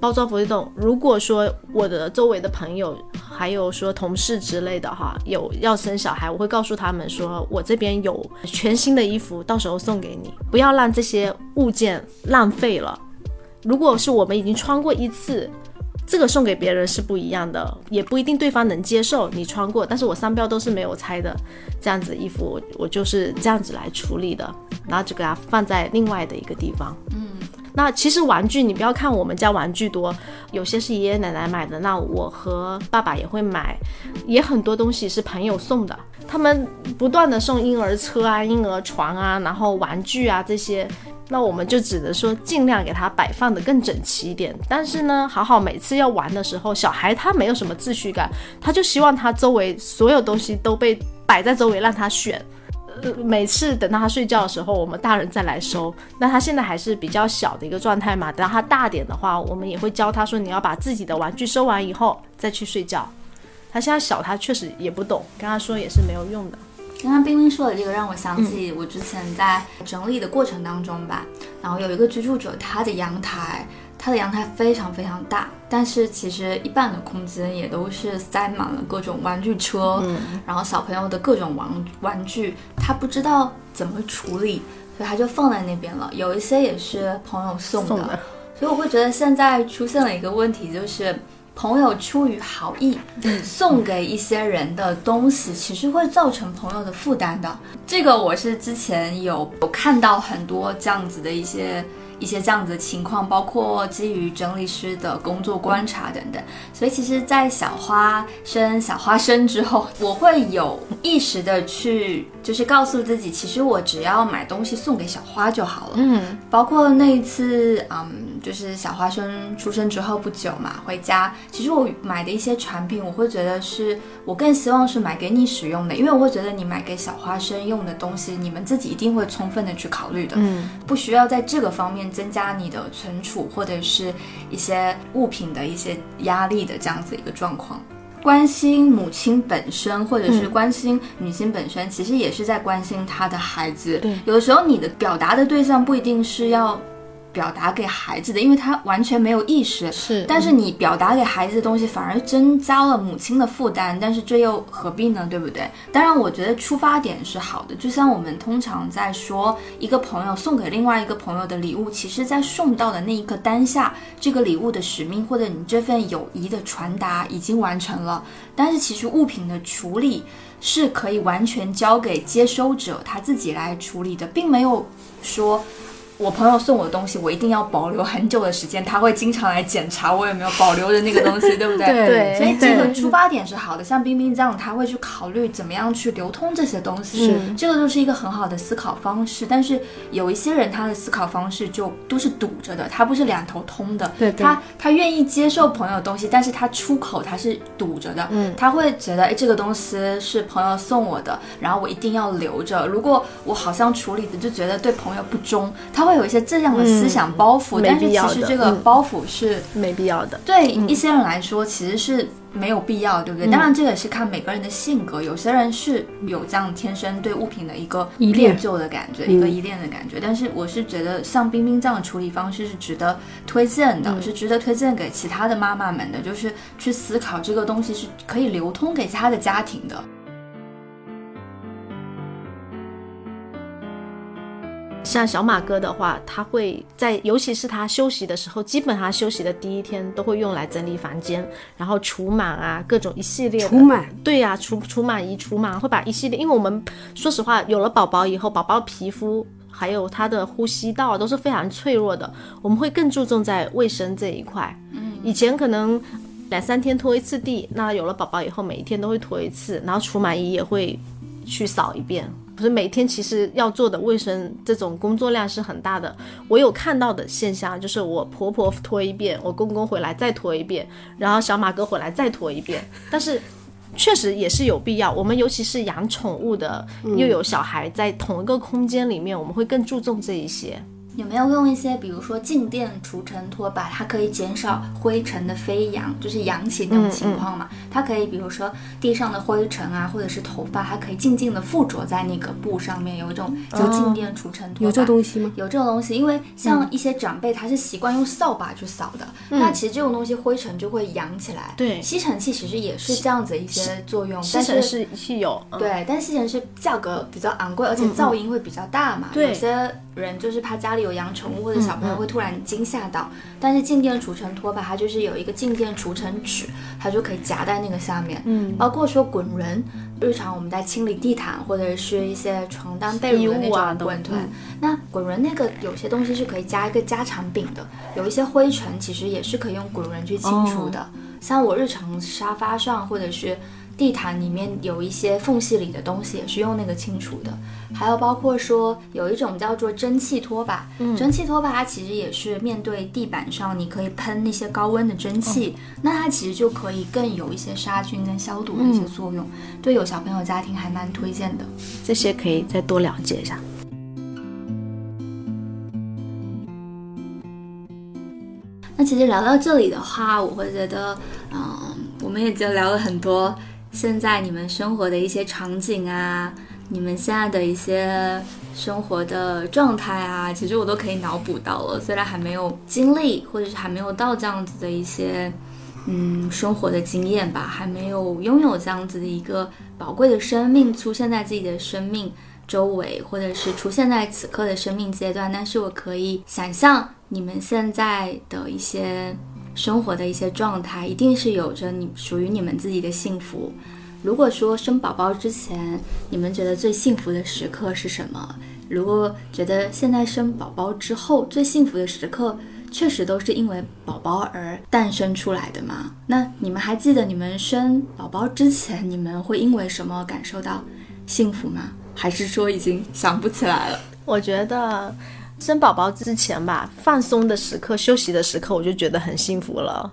包装不会动。如果说我的周围的朋友，还有说同事之类的哈，有要生小孩，我会告诉他们说，我这边有全新的衣服，到时候送给你，不要让这些物件浪费了。如果是我们已经穿过一次。这个送给别人是不一样的，也不一定对方能接受你穿过，但是我商标都是没有拆的，这样子衣服我就是这样子来处理的，然后就给它放在另外的一个地方。嗯，那其实玩具你不要看我们家玩具多，有些是爷爷奶奶买的，那我和爸爸也会买，也很多东西是朋友送的，他们不断的送婴儿车啊、婴儿床啊，然后玩具啊这些。那我们就只能说尽量给他摆放的更整齐一点，但是呢，好好每次要玩的时候，小孩他没有什么秩序感，他就希望他周围所有东西都被摆在周围让他选。呃，每次等到他睡觉的时候，我们大人再来收。那他现在还是比较小的一个状态嘛，等到他大点的话，我们也会教他说你要把自己的玩具收完以后再去睡觉。他现在小，他确实也不懂，跟他说也是没有用的。刚刚冰冰说的这个让我想起我之前在整理的过程当中吧，然后有一个居住者，他的阳台，他的阳台非常非常大，但是其实一半的空间也都是塞满了各种玩具车，然后小朋友的各种玩玩具，他不知道怎么处理，所以他就放在那边了。有一些也是朋友送的，所以我会觉得现在出现了一个问题，就是。朋友出于好意送给一些人的东西，其实会造成朋友的负担的。这个我是之前有有看到很多这样子的一些。一些这样子的情况，包括基于整理师的工作观察等等，所以其实，在小花生小花生之后，我会有意识的去，就是告诉自己，其实我只要买东西送给小花就好了。嗯，包括那一次，嗯，就是小花生出生之后不久嘛，回家，其实我买的一些产品，我会觉得是我更希望是买给你使用的，因为我会觉得你买给小花生用的东西，你们自己一定会充分的去考虑的。嗯，不需要在这个方面。增加你的存储或者是一些物品的一些压力的这样子一个状况，关心母亲本身或者是关心女性本身，其实也是在关心她的孩子。对，有的时候你的表达的对象不一定是要。表达给孩子的，因为他完全没有意识，是。但是你表达给孩子的东西，反而增加了母亲的负担，但是这又何必呢？对不对？当然，我觉得出发点是好的。就像我们通常在说，一个朋友送给另外一个朋友的礼物，其实在送到的那一刻当下，这个礼物的使命或者你这份友谊的传达已经完成了。但是其实物品的处理是可以完全交给接收者他自己来处理的，并没有说。我朋友送我的东西，我一定要保留很久的时间。他会经常来检查我有没有保留的那个东西，对不对？对。所以这个出发点是好的。像冰冰这样，他会去考虑怎么样去流通这些东西，是这个就是一个很好的思考方式。但是有一些人，他的思考方式就都是堵着的，他不是两头通的。对。他他愿意接受朋友的东西，但是他出口他是堵着的。嗯。他会觉得，哎，这个东西是朋友送我的，然后我一定要留着。如果我好像处理的就觉得对朋友不忠，他会有一些这样的。思想包袱，但是其实这个包袱是没必要的。对一些人来说，其实是没有必要，对不对？当然，这个是看每个人的性格。有些人是有这样天生对物品的一个恋旧的感觉，一个依恋的感觉。但是，我是觉得像冰冰这样的处理方式是值得推荐的，是值得推荐给其他的妈妈们的，就是去思考这个东西是可以流通给其他的家庭的。像小马哥的话，他会在，尤其是他休息的时候，基本上休息的第一天都会用来整理房间，然后除螨啊，各种一系列除螨，对呀，除除螨仪除螨，会把一系列，因为我们说实话，有了宝宝以后，宝宝皮肤还有他的呼吸道都是非常脆弱的，我们会更注重在卫生这一块。嗯，以前可能两三天拖一次地，那有了宝宝以后，每一天都会拖一次，然后除螨仪也会去扫一遍。不是每天其实要做的卫生这种工作量是很大的。我有看到的现象就是我婆婆拖一遍，我公公回来再拖一遍，然后小马哥回来再拖一遍。但是确实也是有必要。我们尤其是养宠物的，又有小孩在同一个空间里面，我们会更注重这一些。有没有用一些，比如说静电除尘拖把，它可以减少灰尘的飞扬，就是扬起那种情况嘛？它可以，比如说地上的灰尘啊，或者是头发，它可以静静的附着在那个布上面，有一种叫静电除尘拖。有这东西吗？有这种东西，因为像一些长辈他是习惯用扫把去扫的，那其实这种东西灰尘就会扬起来。对，吸尘器其实也是这样子一些作用，吸尘是是有，对，但吸尘器价格比较昂贵，而且噪音会比较大嘛。有些人就是怕家里有养宠物或者小朋友会突然惊吓到，但是静电除尘拖把它就是有一个静电除尘纸，它就可以夹在那个下面。嗯，包括说滚轮，日常我们在清理地毯或者是一些床单被褥的那种滚轮，那滚轮那个有些东西是可以加一个加长柄的，有一些灰尘其实也是可以用滚轮去清除的。像我日常沙发上或者是。地毯里面有一些缝隙里的东西，也是用那个清除的。还有包括说有一种叫做蒸汽拖把，蒸汽拖把它其实也是面对地板上，你可以喷那些高温的蒸汽，那它其实就可以更有一些杀菌跟消毒的一些作用。对有小朋友家庭还蛮推荐的。这些可以再多了解一下。那其实聊到这里的话，我会觉得，嗯，我们也就聊了很多。现在你们生活的一些场景啊，你们现在的一些生活的状态啊，其实我都可以脑补到了。虽然还没有经历，或者是还没有到这样子的一些，嗯，生活的经验吧，还没有拥有这样子的一个宝贵的生命出现在自己的生命周围，或者是出现在此刻的生命阶段。但是我可以想象你们现在的一些。生活的一些状态，一定是有着你属于你们自己的幸福。如果说生宝宝之前，你们觉得最幸福的时刻是什么？如果觉得现在生宝宝之后最幸福的时刻，确实都是因为宝宝而诞生出来的吗？那你们还记得你们生宝宝之前，你们会因为什么感受到幸福吗？还是说已经想不起来了？我觉得。生宝宝之前吧，放松的时刻、休息的时刻，我就觉得很幸福了。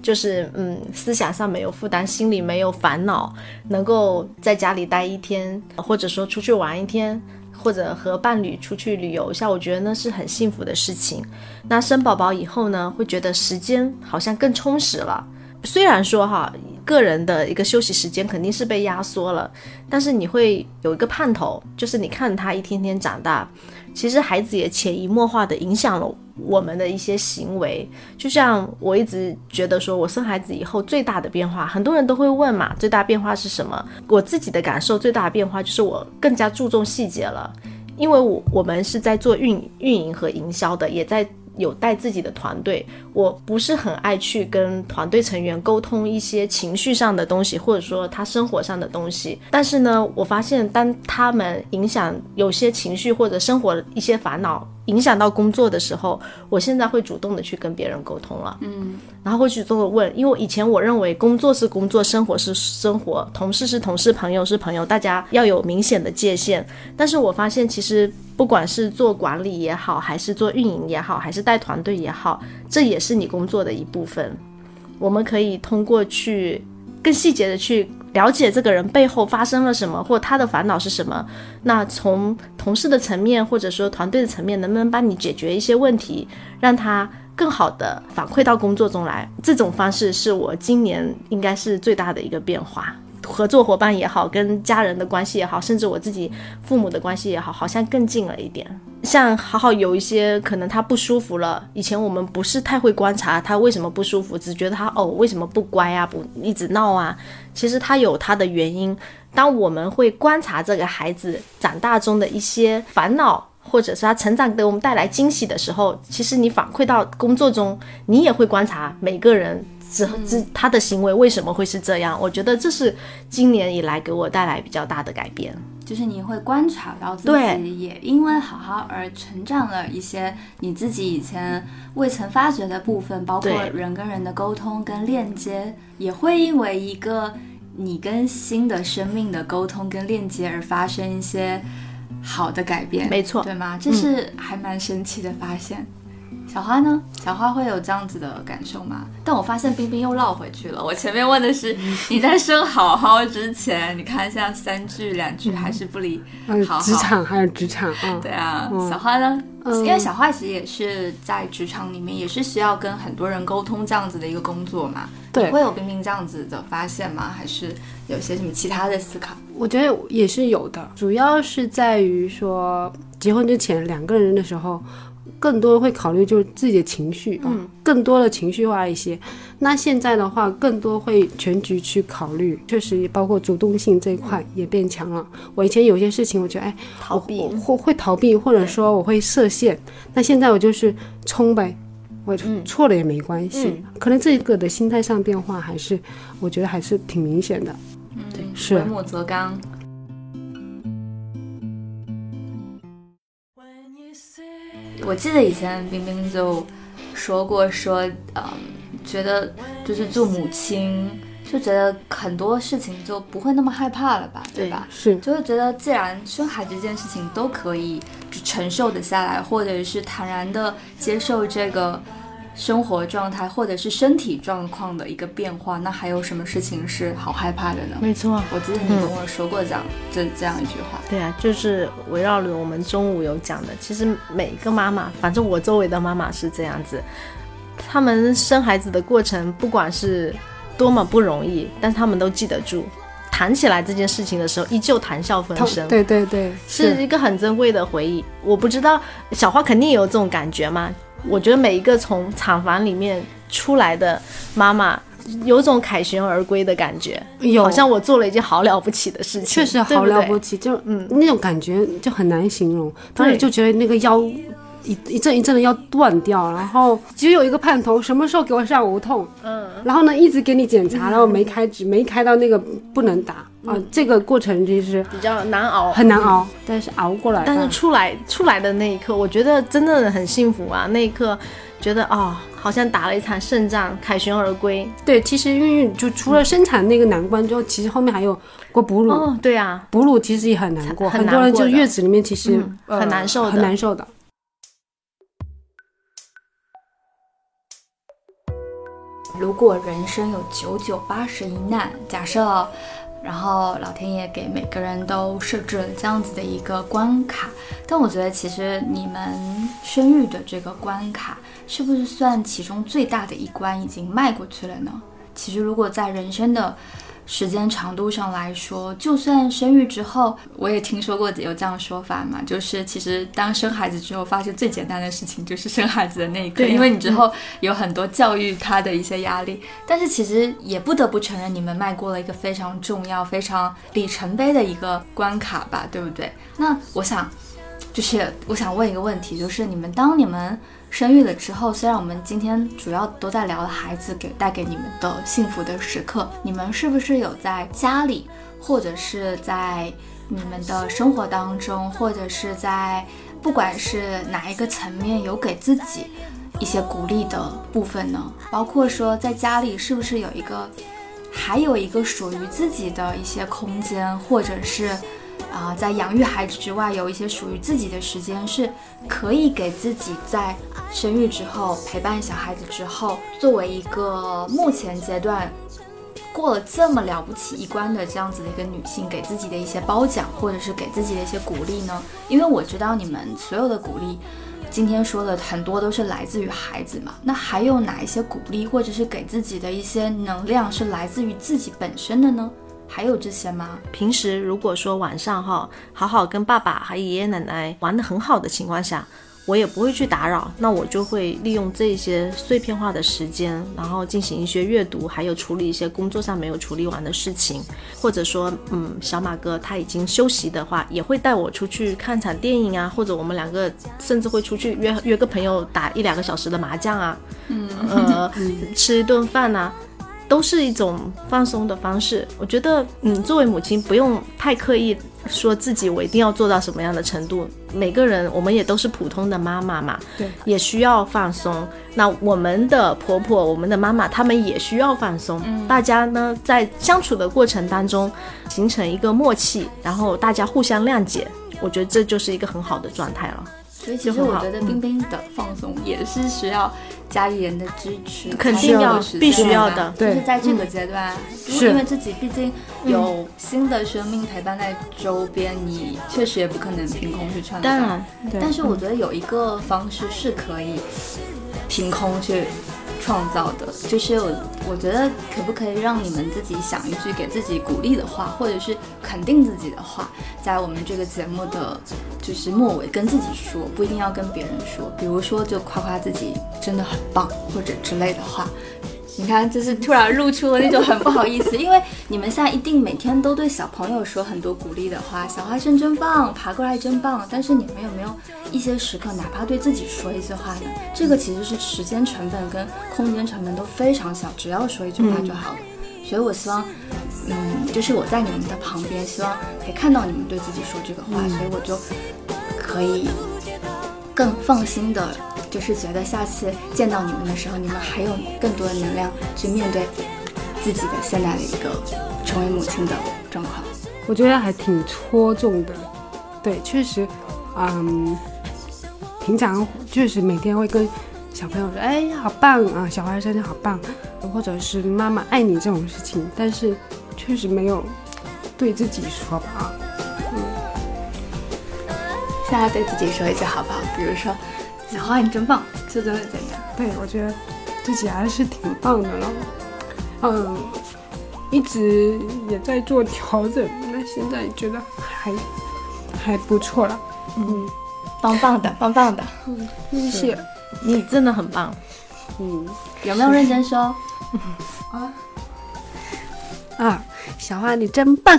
就是嗯，思想上没有负担，心里没有烦恼，能够在家里待一天，或者说出去玩一天，或者和伴侣出去旅游一下，我觉得那是很幸福的事情。那生宝宝以后呢，会觉得时间好像更充实了。虽然说哈，个人的一个休息时间肯定是被压缩了，但是你会有一个盼头，就是你看他一天天长大。其实孩子也潜移默化的影响了我们的一些行为，就像我一直觉得说，我生孩子以后最大的变化，很多人都会问嘛，最大变化是什么？我自己的感受最大的变化就是我更加注重细节了，因为我我们是在做运运营和营销的，也在。有带自己的团队，我不是很爱去跟团队成员沟通一些情绪上的东西，或者说他生活上的东西。但是呢，我发现当他们影响有些情绪或者生活一些烦恼。影响到工作的时候，我现在会主动的去跟别人沟通了，嗯，然后会去做个问，因为以前我认为工作是工作，生活是生活，同事是同事，朋友是朋友，大家要有明显的界限。但是我发现，其实不管是做管理也好，还是做运营也好，还是带团队也好，这也是你工作的一部分。我们可以通过去更细节的去。了解这个人背后发生了什么，或他的烦恼是什么？那从同事的层面，或者说团队的层面，能不能帮你解决一些问题，让他更好的反馈到工作中来？这种方式是我今年应该是最大的一个变化。合作伙伴也好，跟家人的关系也好，甚至我自己父母的关系也好，好像更近了一点。像好好有一些可能他不舒服了，以前我们不是太会观察他为什么不舒服，只觉得他哦为什么不乖啊，不一直闹啊。其实他有他的原因。当我们会观察这个孩子长大中的一些烦恼，或者是他成长给我们带来惊喜的时候，其实你反馈到工作中，你也会观察每个人。之之他的行为为什么会是这样？我觉得这是今年以来给我带来比较大的改变，就是你会观察到自己也因为好好而成长了一些你自己以前未曾发觉的部分，包括人跟人的沟通跟链接，也会因为一个你跟新的生命的沟通跟链接而发生一些好的改变，没错，对吗？这是还蛮神奇的发现。小花呢？小花会有这样子的感受吗？但我发现冰冰又绕回去了。我前面问的是你在生好好之前，你看像三句两句还是不离好好。职场还有职场啊？对啊，小花呢？因为小花其实也是在职场里面，也是需要跟很多人沟通这样子的一个工作嘛。对，会有冰冰这样子的发现吗？还是有些什么其他的思考？我觉得也是有的，主要是在于说结婚之前两个人的时候。更多会考虑就是自己的情绪啊，更多的情绪化一些。那现在的话，更多会全局去考虑，确实也包括主动性这一块也变强了。我以前有些事情，我觉得哎，逃避或会逃避，或者说我会设限。那现在我就是冲呗，我错了也没关系。可能这个的心态上变化，还是我觉得还是挺明显的。嗯，对，是为母则刚。我记得以前冰冰就说过，说嗯，觉得就是做母亲，就觉得很多事情就不会那么害怕了吧，对吧？是，就会觉得既然生孩子这件事情都可以承受的下来，或者是坦然的接受这个。生活状态或者是身体状况的一个变化，那还有什么事情是好害怕的呢？没错，我记得你跟我说过这样这这样一句话。对啊，就是围绕着我们中午有讲的。其实每个妈妈，反正我周围的妈妈是这样子，他们生孩子的过程，不管是多么不容易，但他们都记得住。谈起来这件事情的时候，依旧谈笑风生。对对对，是一个很珍贵的回忆。我不知道小花肯定也有这种感觉吗？我觉得每一个从厂房里面出来的妈妈，有种凯旋而归的感觉，好像我做了一件好了不起的事情，确实好了不起，就嗯那种感觉就很难形容。当时就觉得那个腰一一阵一阵的要断掉，然后只有一个盼头，什么时候给我上无痛？嗯，然后呢一直给你检查，然后没开指，没开到那个不能打。啊，这个过程其实比较难熬，很难熬，但是熬过来。但是出来出来的那一刻，我觉得真的很幸福啊！那一刻，觉得哦，好像打了一场胜仗，凯旋而归。对，其实孕育就除了生产那个难关之后，其实后面还有过哺乳。哦，对啊，哺乳其实也很难过，很多人就月子里面其实很难受，很难受的。如果人生有九九八十一难，假设。然后老天爷给每个人都设置了这样子的一个关卡，但我觉得其实你们生育的这个关卡，是不是算其中最大的一关已经迈过去了呢？其实如果在人生的。时间长度上来说，就算生育之后，我也听说过有这样说法嘛，就是其实当生孩子之后，发现最简单的事情就是生孩子的那一刻，因为你之后有很多教育他的一些压力。但是其实也不得不承认，你们迈过了一个非常重要、非常里程碑的一个关卡吧，对不对？那我想，就是我想问一个问题，就是你们当你们。生育了之后，虽然我们今天主要都在聊孩子给带给你们的幸福的时刻，你们是不是有在家里，或者是在你们的生活当中，或者是在不管是哪一个层面，有给自己一些鼓励的部分呢？包括说在家里是不是有一个，还有一个属于自己的一些空间，或者是？啊，在养育孩子之外，有一些属于自己的时间，是可以给自己在生育之后陪伴小孩子之后，作为一个目前阶段过了这么了不起一关的这样子的一个女性，给自己的一些褒奖，或者是给自己的一些鼓励呢？因为我知道你们所有的鼓励，今天说的很多都是来自于孩子嘛。那还有哪一些鼓励，或者是给自己的一些能量，是来自于自己本身的呢？还有这些吗？平时如果说晚上哈，好好跟爸爸还有爷爷奶奶玩的很好的情况下，我也不会去打扰，那我就会利用这些碎片化的时间，然后进行一些阅读，还有处理一些工作上没有处理完的事情，或者说，嗯，小马哥他已经休息的话，也会带我出去看场电影啊，或者我们两个甚至会出去约约个朋友打一两个小时的麻将啊，嗯，呃，吃一顿饭呐。都是一种放松的方式。我觉得，嗯，作为母亲不用太刻意说自己我一定要做到什么样的程度。每个人，我们也都是普通的妈妈嘛，对，也需要放松。那我们的婆婆、我们的妈妈，她们也需要放松。大家呢，在相处的过程当中，形成一个默契，然后大家互相谅解，我觉得这就是一个很好的状态了。所以其实我觉得冰冰的放松也是需要家里人的支持，肯定要必须要的。就是在这个阶段，是因为自己毕竟有新的生命陪伴在周边，你确实也不可能凭空去创造。当然，但是我觉得有一个方式是可以凭空去。创造的，就是我，我觉得可不可以让你们自己想一句给自己鼓励的话，或者是肯定自己的话，在我们这个节目的就是末尾跟自己说，不一定要跟别人说，比如说就夸夸自己真的很棒，或者之类的话。你看，就是突然露出了那种很不好意思，因为你们现在一定每天都对小朋友说很多鼓励的话，小花生真棒，爬过来真棒。但是你们有没有一些时刻，哪怕对自己说一句话呢？这个其实是时间成本跟空间成本都非常小，只要说一句话就好了。所以我希望，嗯，就是我在你们的旁边，希望可以看到你们对自己说这个话，所以我就可以更放心的。就是觉得下次见到你们的时候，你们还有更多的能量去面对自己的现在的一个成为母亲的状况。我觉得还挺戳中的，对，确实，嗯，平常确实每天会跟小朋友说，哎，好棒啊，小花生好棒，或者是妈妈爱你这种事情，但是确实没有对自己说吧。嗯，现在对自己说一句好不好？比如说。小花，你真棒，这真的怎样？对，我觉得自己还是挺棒的了。嗯，一直也在做调整，那现在觉得还还不错了。嗯，棒棒的，棒棒的。嗯，谢谢。你真的很棒。嗯，有没有认真说？啊啊，小花你真棒。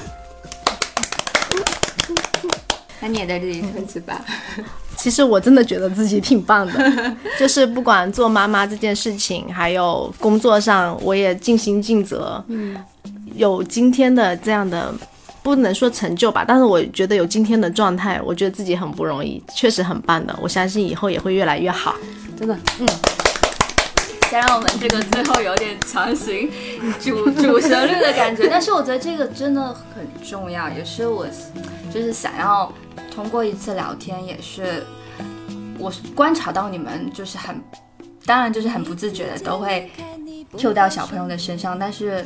那你也在这里撑起吧。其实我真的觉得自己挺棒的，就是不管做妈妈这件事情，还有工作上，我也尽心尽责。嗯，有今天的这样的，不能说成就吧，但是我觉得有今天的状态，我觉得自己很不容易，确实很棒的。我相信以后也会越来越好，真的。嗯。先让我们这个最后有点强行主主旋律的感觉，但是我觉得这个真的很重要，也是我就是想要。通过一次聊天，也是我观察到你们就是很，当然就是很不自觉的都会 Q 到小朋友的身上，但是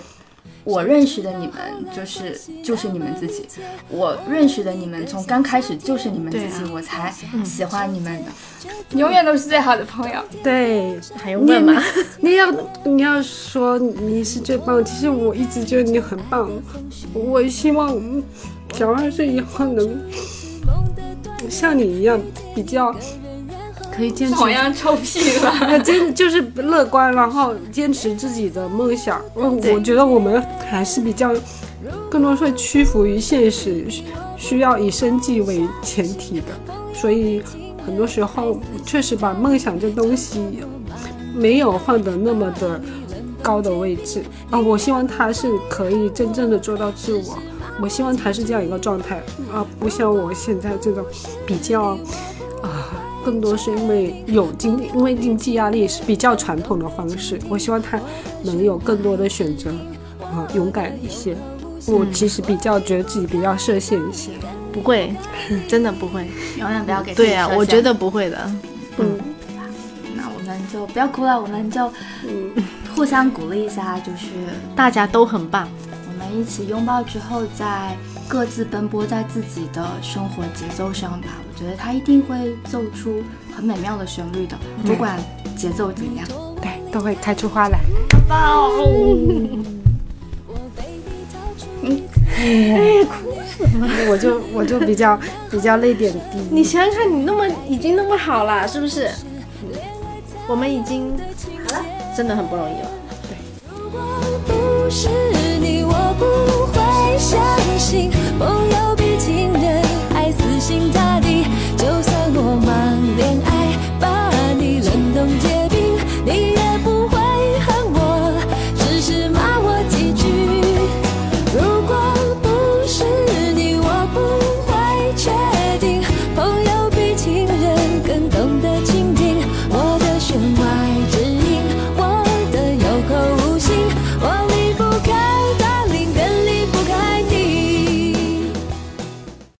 我认识的你们就是就是你们自己，我认识的你们从刚开始就是你们自己，我才喜欢你们的，永远都是最好的朋友。对，还用问吗？你要你要说你是最棒，其实我一直觉得你很棒，我希望小二岁以后能。像你一样比较可以坚持，同样臭屁了。真就是乐观，然后坚持自己的梦想。我我觉得我们还是比较更多会屈服于现实，需要以生计为前提的。所以很多时候确实把梦想这东西没有放得那么的高的位置啊。我希望他是可以真正的做到自我。我希望他是这样一个状态啊，不像我现在这种比较啊，更多是因为有经因为经济压力是比较传统的方式。我希望他能有更多的选择啊，勇敢一些。我其实比较觉得自己比较设限一些，不会，真的不会，永远不要给对啊，我觉得不会的。嗯，那我们就不要哭了，我们就嗯互相鼓励一下，就是大家都很棒。我们一起拥抱之后，再各自奔波在自己的生活节奏上吧。我觉得他一定会奏出很美妙的旋律的，不管节奏怎样，对，都会开出花来。棒！哎，哭什么？我就我就比较比较泪点低。你想想看，你那么已经那么好了，是不是？我们已经好了，真的很不容易了。对。不会相信朋友比情人还死心塌地。